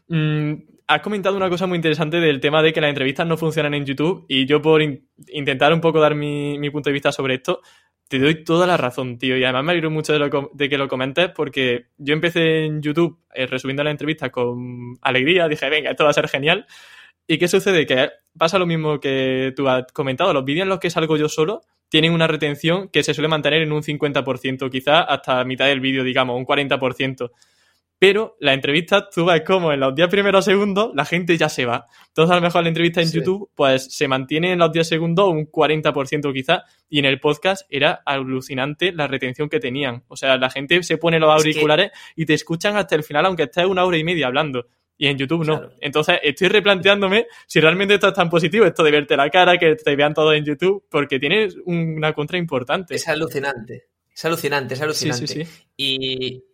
Mm, has comentado una cosa muy interesante del tema de que las entrevistas no funcionan en YouTube y yo por intentar un poco dar mi, mi punto de vista sobre esto, te doy toda la razón, tío. Y además me alegro mucho de, que lo comentes porque yo empecé en YouTube eh, resumiendo la entrevista con alegría. Dije, venga, esto va a ser genial. ¿Y qué sucede? Que pasa lo mismo que tú has comentado. Los vídeos en los que salgo yo solo tienen una retención que se suele mantener en un 50%, quizás hasta mitad del vídeo, digamos, un 40% pero la entrevista tú ves como en los 10 primeros segundos la gente ya se va. Entonces, a lo mejor la entrevista en YouTube, pues se mantiene en los 10 segundos un 40% quizás, y en el podcast era alucinante la retención que tenían. O sea, la gente se pone los auriculares y te escuchan hasta el final, aunque estés una hora y media hablando. Y en YouTube no. Entonces estoy replanteándome si realmente esto es tan positivo, esto de verte la cara, que te vean todo en YouTube, porque tiene una contra importante. Es alucinante. Es alucinante, es alucinante. Sí, sí, sí. Y,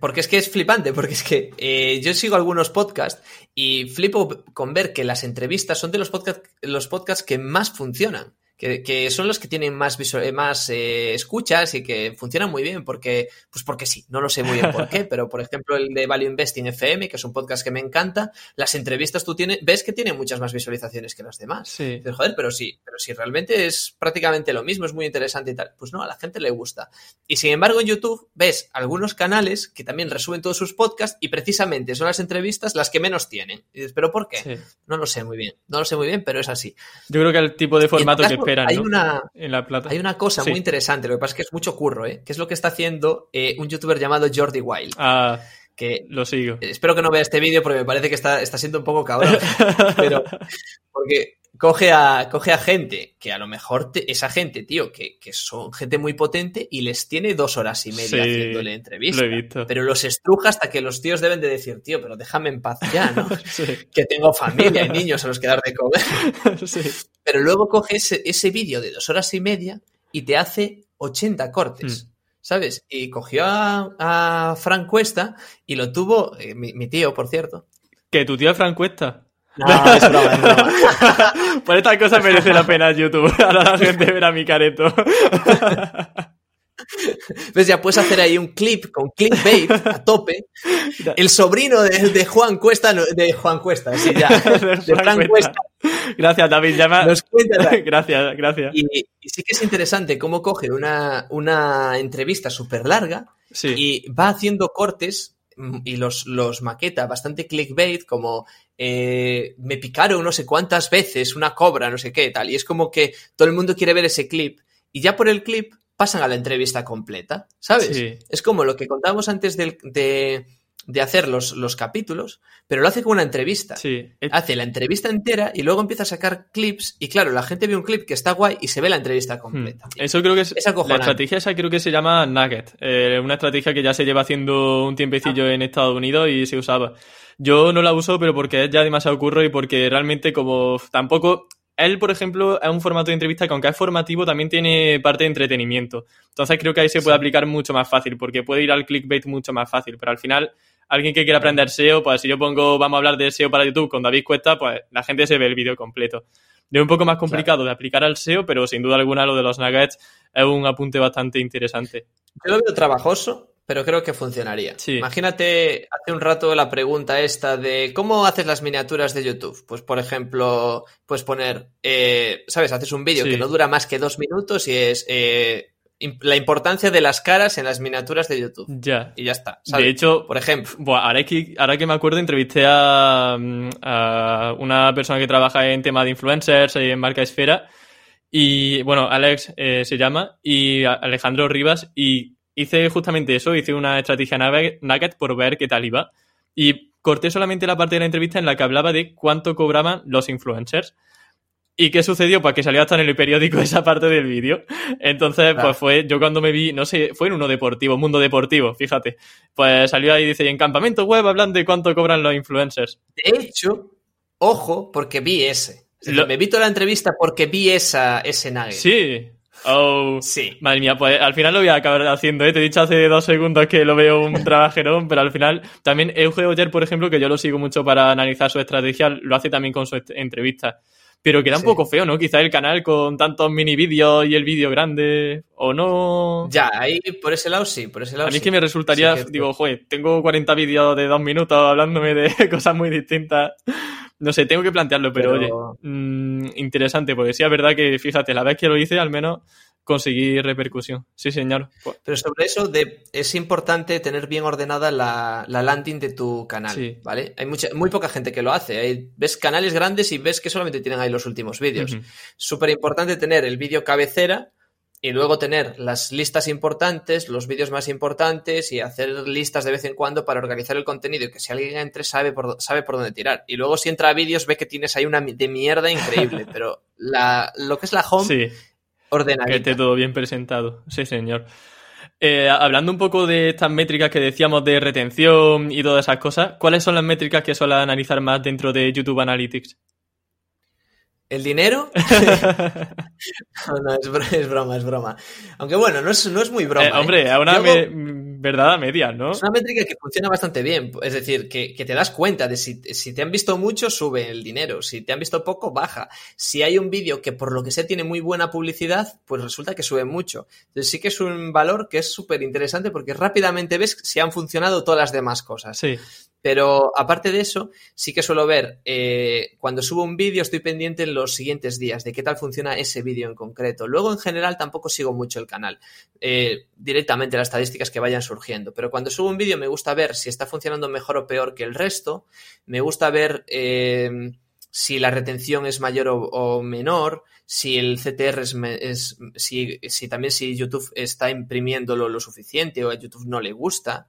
porque es que es flipante, porque es que eh, yo sigo algunos podcasts y flipo con ver que las entrevistas son de los, podcast, los podcasts que más funcionan que, son los que tienen más, eh, más eh, escuchas y que funcionan muy bien porque, pues porque sí, no lo sé muy bien por qué, pero por ejemplo el de Value Investing FM, que es un podcast que me encanta, las entrevistas tú tienes, ves que tienen muchas más visualizaciones que las demás. Sí. joder, pero sí, pero si realmente es prácticamente lo mismo, es muy interesante y tal. Pues no, a la gente le gusta. Y sin embargo en YouTube ves algunos canales que también resuben todos sus podcasts y precisamente son las entrevistas las que menos tienen. Y dices, ¿pero por qué? No lo sé muy bien, no lo sé muy bien, pero es así. Yo creo que el tipo de formato que hay una, en la plata. Hay una cosa muy interesante, lo que pasa es que es mucho curro, ¿eh? que es lo que está haciendo eh, un youtuber llamado Jordi Wild. Ah. Que lo sigo. Espero que no vea este vídeo porque me parece que está, está siendo un poco cabrón. pero porque coge a, coge a gente que a lo mejor esa gente, tío, que, que, son gente muy potente y les tiene dos horas y media Sí, haciéndole entrevista. lo he visto. Pero los estruja hasta que los tíos deben de decir, tío, pero déjame en paz ya, ¿no? Sí, que tengo familia y niños a los que dar de comer. sí. Pero luego coge ese, ese vídeo de dos horas y media y te hace 80 cortes. Mm. ¿Sabes? Y cogió a, a Frank Cuesta y lo tuvo, eh, mi, mi tío, por cierto. Que tu tío es Frank Cuesta. No, es broma, es broma. Por estas cosas merece la pena YouTube. Ahora la gente verá mi careto. ¿Ves? Ya puedes hacer ahí un clip con clickbait a tope. El sobrino de, de Juan Cuesta, no, de Juan Cuesta, sí, ya. De Frank Cuesta. Gracias, David. Ya me- Nos Gracias, gracias. Y, y sí que es interesante cómo coge una, una entrevista súper larga Sí, y va haciendo cortes mm, y los, los maqueta bastante clickbait, como eh, me picaron no sé cuántas veces una cobra, no sé qué, tal. Y es como que todo el mundo quiere ver ese clip y ya por el clip pasan a la entrevista completa, ¿sabes? Sí. Es como lo que contábamos antes de, de hacer los, los capítulos, pero lo hace con una entrevista. sí. Eh, Hace la entrevista entera y luego empieza a sacar clips y claro, la gente ve un clip que está guay y se ve la entrevista completa. Hmm. Eso creo que es. Es la estrategia esa creo que se llama Nugget. eh, una estrategia que ya se lleva haciendo un tiempecillo en Estados Unidos y se usaba. Yo no la uso, pero porque es ya demasiado curro y porque realmente, como tampoco. Él, por ejemplo, es un formato de entrevista que, aunque es formativo, también tiene parte de entretenimiento. Entonces, creo que ahí se puede Sí. aplicar mucho más fácil, porque puede ir al clickbait mucho más fácil. Pero al final, alguien que quiera aprender SEO, pues si yo pongo, vamos a hablar de SEO para YouTube con David Cuesta, pues la gente se ve el vídeo completo. Es un poco más complicado de aplicar al SEO, pero sin duda alguna lo de los nuggets es un apunte bastante interesante. Yo lo veo trabajoso, pero creo que funcionaría. Sí. Imagínate hace un rato la pregunta esta de ¿cómo haces las miniaturas de YouTube? Pues, por ejemplo, puedes poner, eh, ¿sabes? Haces un vídeo Sí. que no dura más que dos minutos y es eh, la importancia de las caras en las miniaturas de YouTube. Ya. Y ya está. ¿sabes? De hecho, por ejemplo. Buah, ahora, que, ahora que me acuerdo, entrevisté a, mm, a una persona que trabaja en tema de influencers y en marca esfera. Y bueno, Alex eh, se llama, y Alejandro Rivas, y hice justamente eso, hice una estrategia nugget por ver qué tal iba. Y corté solamente la parte de la entrevista en la que hablaba de cuánto cobraban los influencers. ¿Y qué sucedió? Pues que salió hasta en el periódico esa parte del vídeo. Entonces, pues fue, yo cuando me vi, no sé, fue en uno deportivo, Mundo Deportivo, fíjate. Pues salió ahí dice, y en campamento web hablan de cuánto cobran los influencers. De hecho, ojo, porque vi ese. Lo- Me vi toda la entrevista porque vi esa, ese nugget. Sí. Oh. Sí. Madre mía, pues al final lo voy a acabar haciendo, ¿eh? Te he dicho hace dos segundos que lo veo un trabajerón, pero al final también Euge Oyer, por ejemplo, que yo lo sigo mucho para analizar su estrategia, lo hace también con su est- entrevista. Pero queda un Sí. poco feo, ¿no? Quizá el canal con tantos mini vídeos y el vídeo grande, o no. Ya, ahí por ese lado sí, por ese lado A mí es que me resultaría, Sí que- digo, joder, tengo 40 vídeos de dos minutos hablándome de cosas muy distintas. No sé, tengo que plantearlo, pero, Pero- oye, mm, interesante, porque sí es verdad que, fíjate, la vez que lo hice, al menos conseguí repercusión. Sí, señor. Pues, Pero sobre eso de, es importante tener bien ordenada la, la landing de tu canal, Sí. ¿vale? Hay mucha, muy poca gente que lo hace. Hay- ves canales grandes y ves que solamente tienen ahí los últimos vídeos. Ujú. Súper importante tener el vídeo cabecera y luego tener las listas importantes, los vídeos más importantes y hacer listas de vez en cuando para organizar el contenido y que si alguien entre sabe por, sabe por dónde tirar. Y luego si entra a vídeos ve que tienes ahí una de mierda increíble, pero la, lo que es la home, Sí, ordenadita. que esté todo bien presentado. Sí, señor. Eh, hablando un poco de estas métricas que decíamos de retención y todas esas cosas, ¿cuáles son las métricas que suelen analizar más dentro de YouTube Analytics? ¿El dinero? no, no, es, bro- es broma, es broma. Aunque bueno, no es, no es muy broma. Eh, hombre, ¿eh? a una Yo me- verdad a medias, ¿no? Es una métrica que funciona bastante bien. Es decir, que, que te das cuenta de si, si te han visto mucho, sube el dinero. Si te han visto poco, baja. Si hay un vídeo que por lo que sea tiene muy buena publicidad, pues resulta que sube mucho. Entonces sí que es un valor que es súper interesante porque rápidamente ves si han funcionado todas las demás cosas. Sí. Pero aparte de eso, sí que suelo ver, eh, cuando subo un vídeo estoy pendiente en los siguientes días de qué tal funciona ese vídeo en concreto. Luego, en general, tampoco sigo mucho el canal, eh, directamente las estadísticas que vayan surgiendo. Pero cuando subo un vídeo me gusta ver si está funcionando mejor o peor que el resto. Me gusta ver eh, si la retención es mayor o, menor, si el CTR es- si, si también si YouTube está imprimiéndolo lo suficiente o a YouTube no le gusta.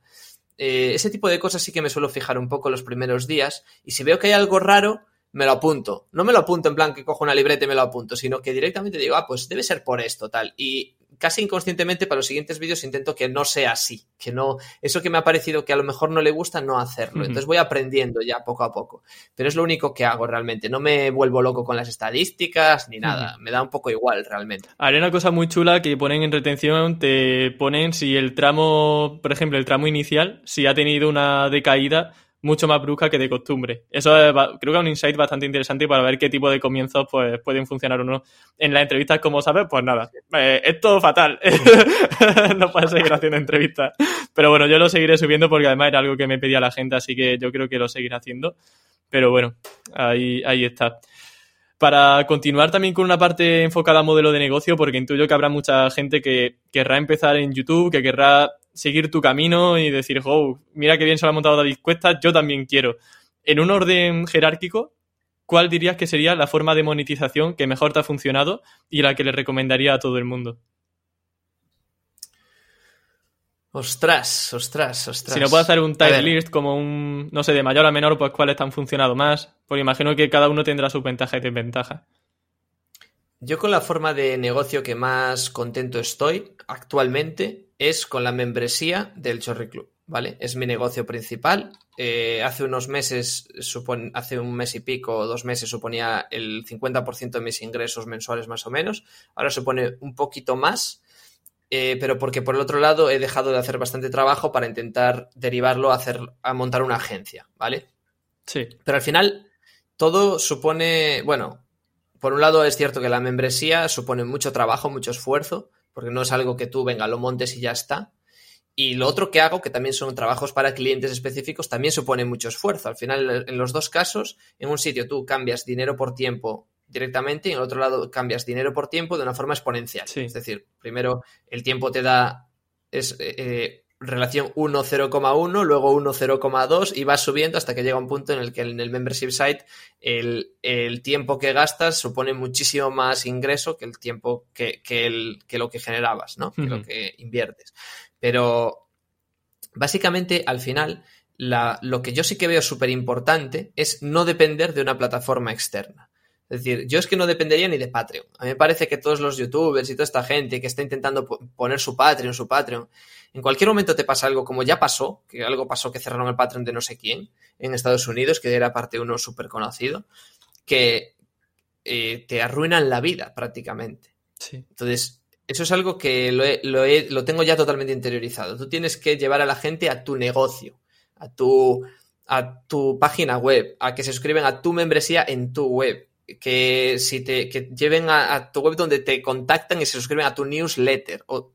Eh, ese tipo de cosas sí que me suelo fijar un poco los primeros días y si veo que hay algo raro, me lo apunto. No me lo apunto en plan que cojo una libreta y me lo apunto, sino que directamente digo, ah, pues debe ser por esto, tal. Y casi inconscientemente para los siguientes vídeos intento que no sea así, que no, eso que me ha parecido que a lo mejor no le gusta, no hacerlo. Entonces voy aprendiendo ya poco a poco. Pero es lo único que hago realmente. No me vuelvo loco con las estadísticas ni nada. Me da un poco igual realmente. Hay una cosa muy chula que ponen en retención, te ponen si el tramo, por ejemplo, el tramo inicial, si ha tenido una decaída, mucho más brusca que de costumbre. Eso es, creo que es un insight bastante interesante para ver qué tipo de comienzos pues, pueden funcionar o no. En las entrevistas, como sabes, pues nada, eh, es todo fatal. no puedes seguir haciendo entrevistas. Pero bueno, yo lo seguiré subiendo porque además era algo que me pedía la gente, así que yo creo que lo seguiré haciendo. Pero bueno, ahí, ahí está. Para continuar también con una parte enfocada a modelo de negocio, porque intuyo que habrá mucha gente que querrá empezar en YouTube, que querrá seguir tu camino y decir, oh, mira qué bien se lo ha montado David Cuesta, yo también quiero. En un orden jerárquico, ¿cuál dirías que sería la forma de monetización que mejor te ha funcionado y la que le recomendaría a todo el mundo? Ostras, ostras, ostras. Si no puedo hacer un title list como un, no sé, de mayor a menor, pues cuáles te han funcionado más, porque imagino que cada uno tendrá su ventaja y desventaja. Yo con la forma de negocio que más contento estoy actualmente es con la membresía del Chorri Club, ¿vale? Es mi negocio principal. Eh, hace unos meses, hace un mes y pico o dos meses suponía el 50% de mis ingresos mensuales más o menos. Ahora supone un poquito más, eh, pero porque por el otro lado he dejado de hacer bastante trabajo para intentar derivarlo a, hacer, a montar una agencia, ¿vale? Sí. Pero al final todo supone, bueno, por un lado es cierto que la membresía supone mucho trabajo, mucho esfuerzo, porque no es algo que tú venga, lo montes y ya está. Y lo otro que hago, que también son trabajos para clientes específicos, también supone mucho esfuerzo. Al final, en los dos casos, en un sitio tú cambias dinero por tiempo directamente y en el otro lado cambias dinero por tiempo de una forma exponencial. Es decir, primero el tiempo te da es, eh, eh, relación 1, 0,1, luego 1, 0,2 y vas subiendo hasta que llega un punto en el que en el membership site el, tiempo que gastas supone muchísimo más ingreso que el tiempo que, el, que lo que generabas, ¿no? Que lo que inviertes. Pero básicamente al final lo que yo sí que veo súper importante es no depender de una plataforma externa. Es decir, yo es que no dependería ni de Patreon. A mí me parece que todos los youtubers y toda esta gente que está intentando poner su Patreon, su Patreon, en cualquier momento te pasa algo como ya pasó, que algo pasó que cerraron el Patreon de no sé quién en Estados Unidos, que era parte uno súper conocido, que eh, te arruinan la vida prácticamente. Sí. Entonces, eso es algo que lo, lo, lo tengo ya totalmente interiorizado. Tú tienes que llevar a la gente a tu negocio, a tu, a tu página web, a que se suscriben a tu membresía en tu web que si te que lleven a, tu web donde te contactan y se suscriben a tu newsletter o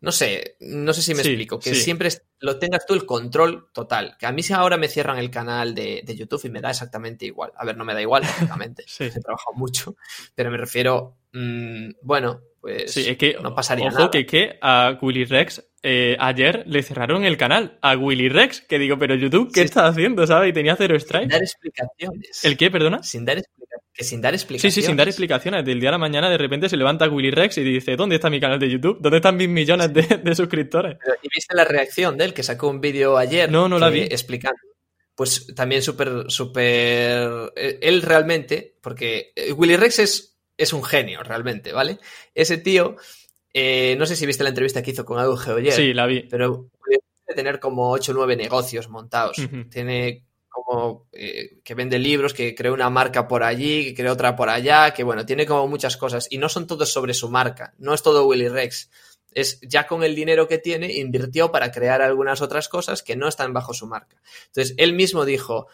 no sé, no sé si me explico, que siempre lo tengas tú el control total. Que a mí si ahora me cierran el canal de, YouTube y me da exactamente igual. A ver, no me da igual, exactamente. He trabajado mucho, pero me refiero, mm, bueno, pues es que, no pasaría ojo nada. que, que a Willy Rex eh, ayer le cerraron el canal a Willy Rex, que digo, pero YouTube, ¿qué está haciendo? ¿Sabes? Y tenía cero strike. Sin dar explicaciones. ¿El qué, perdona? Sin dar explicaciones. Que sin dar explicaciones. Sí, sí, sin dar explicaciones. Del día a la mañana de repente se levanta Willy Rex y dice, ¿dónde está mi canal de YouTube? ¿Dónde están mis millones de, suscriptores? ¿Y viste la reacción de él que sacó un vídeo ayer? No, no la vi. Explicando. Pues también súper, súper... Eh, él realmente, porque eh, Willy Rex es, es un genio realmente, ¿vale? Ese tío eh, no sé si viste la entrevista que hizo con Edu Geoyer. Sí, la vi. Pero puede tener como 8 o 9 negocios montados. Tiene como eh, que vende libros, que creó una marca por allí, que creó otra por allá, que bueno, tiene como muchas cosas. Y no son todos sobre su marca. No es todo Willy Rex. Es ya con el dinero que tiene, invirtió para crear algunas otras cosas que no están bajo su marca. Entonces, él mismo dijo,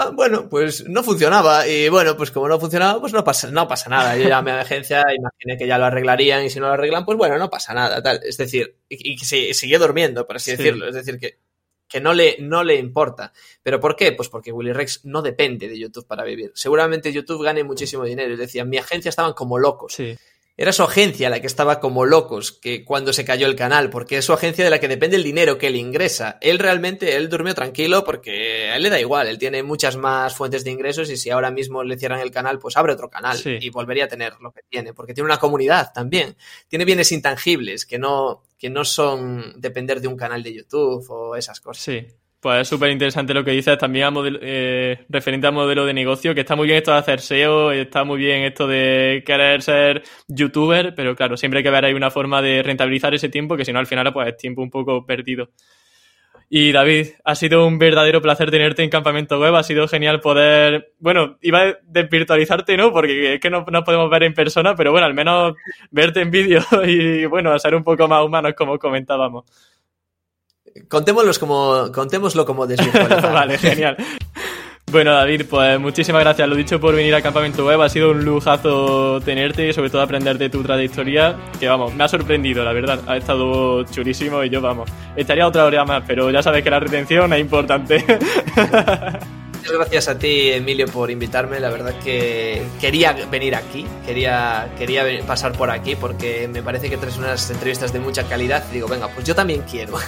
Ah, bueno, pues no funcionaba. Y bueno, pues como no funcionaba, pues no pasa, no pasa nada. Yo llamé a mi agencia, imaginé que ya lo arreglarían y si no lo arreglan, pues bueno, no pasa nada. Tal. Es decir, y, que siguió durmiendo, por así decirlo. Es decir, que, que no, le, no le importa. ¿Pero por qué? Pues porque Willy Rex no depende de YouTube para vivir. Seguramente YouTube gane muchísimo dinero. Es decir, mi agencia estaban como locos. Sí. Era su agencia la que estaba como locos que cuando se cayó el canal, porque es su agencia de la que depende el dinero que él ingresa. Él realmente, él durmió tranquilo porque a él le da igual, él tiene muchas más fuentes de ingresos y si ahora mismo le cierran el canal, pues abre otro canal Sí. y volvería a tener lo que tiene, porque tiene una comunidad también, tiene bienes intangibles que no, que no son depender de un canal de YouTube o esas cosas. Sí, pues es súper interesante lo que dices también a modelo- eh, referente al modelo de negocio, que está muy bien esto de hacer SEO, está muy bien esto de querer ser youtuber, pero claro, siempre hay que ver ahí una forma de rentabilizar ese tiempo, que si no al final pues es tiempo un poco perdido. Y David, ha sido un verdadero placer tenerte en Campamento Web, ha sido genial poder, bueno, iba a desvirtualizarte, ¿no? Porque es que no nos podemos ver en persona, pero bueno, al menos verte en vídeo y bueno, ser un poco más humanos como comentábamos. Contémoslo como, contémoslo como desvirtualizado. vale, genial. Bueno, David, pues muchísimas gracias, lo dicho, por venir a Campamento Web. Ha sido un lujazo tenerte y sobre todo aprender de tu trayectoria, que vamos, me ha sorprendido, la verdad. Ha estado chulísimo y yo, vamos, estaría otra hora más, pero ya sabes que la retención es importante. Muchas gracias a ti, Emilio, por invitarme. La verdad que quería venir aquí, quería, quería pasar por aquí porque me parece que traes unas entrevistas de mucha calidad. Y digo, venga, pues yo también quiero.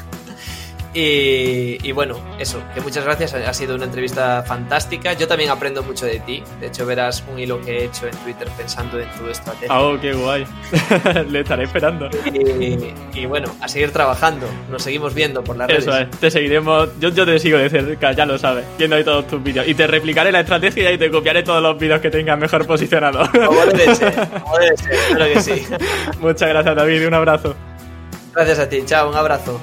Y, y bueno, eso, que muchas gracias. Ha sido una entrevista fantástica. Yo también aprendo mucho de ti. De hecho, verás un hilo que he hecho en Twitter pensando en tu estrategia. oh, qué guay. Le estaré esperando. Y, y bueno, a seguir trabajando. Nos seguimos viendo por las redes. Eso es, te seguiremos, yo, yo te sigo de cerca, ya lo sabes, viendo ahí todos tus vídeos. Y te replicaré la estrategia y te copiaré todos los vídeos que tengas mejor posicionados. Como debe ser, como debe ser, claro que sí. Muchas gracias, David, un abrazo. Gracias a ti. Chao, un abrazo.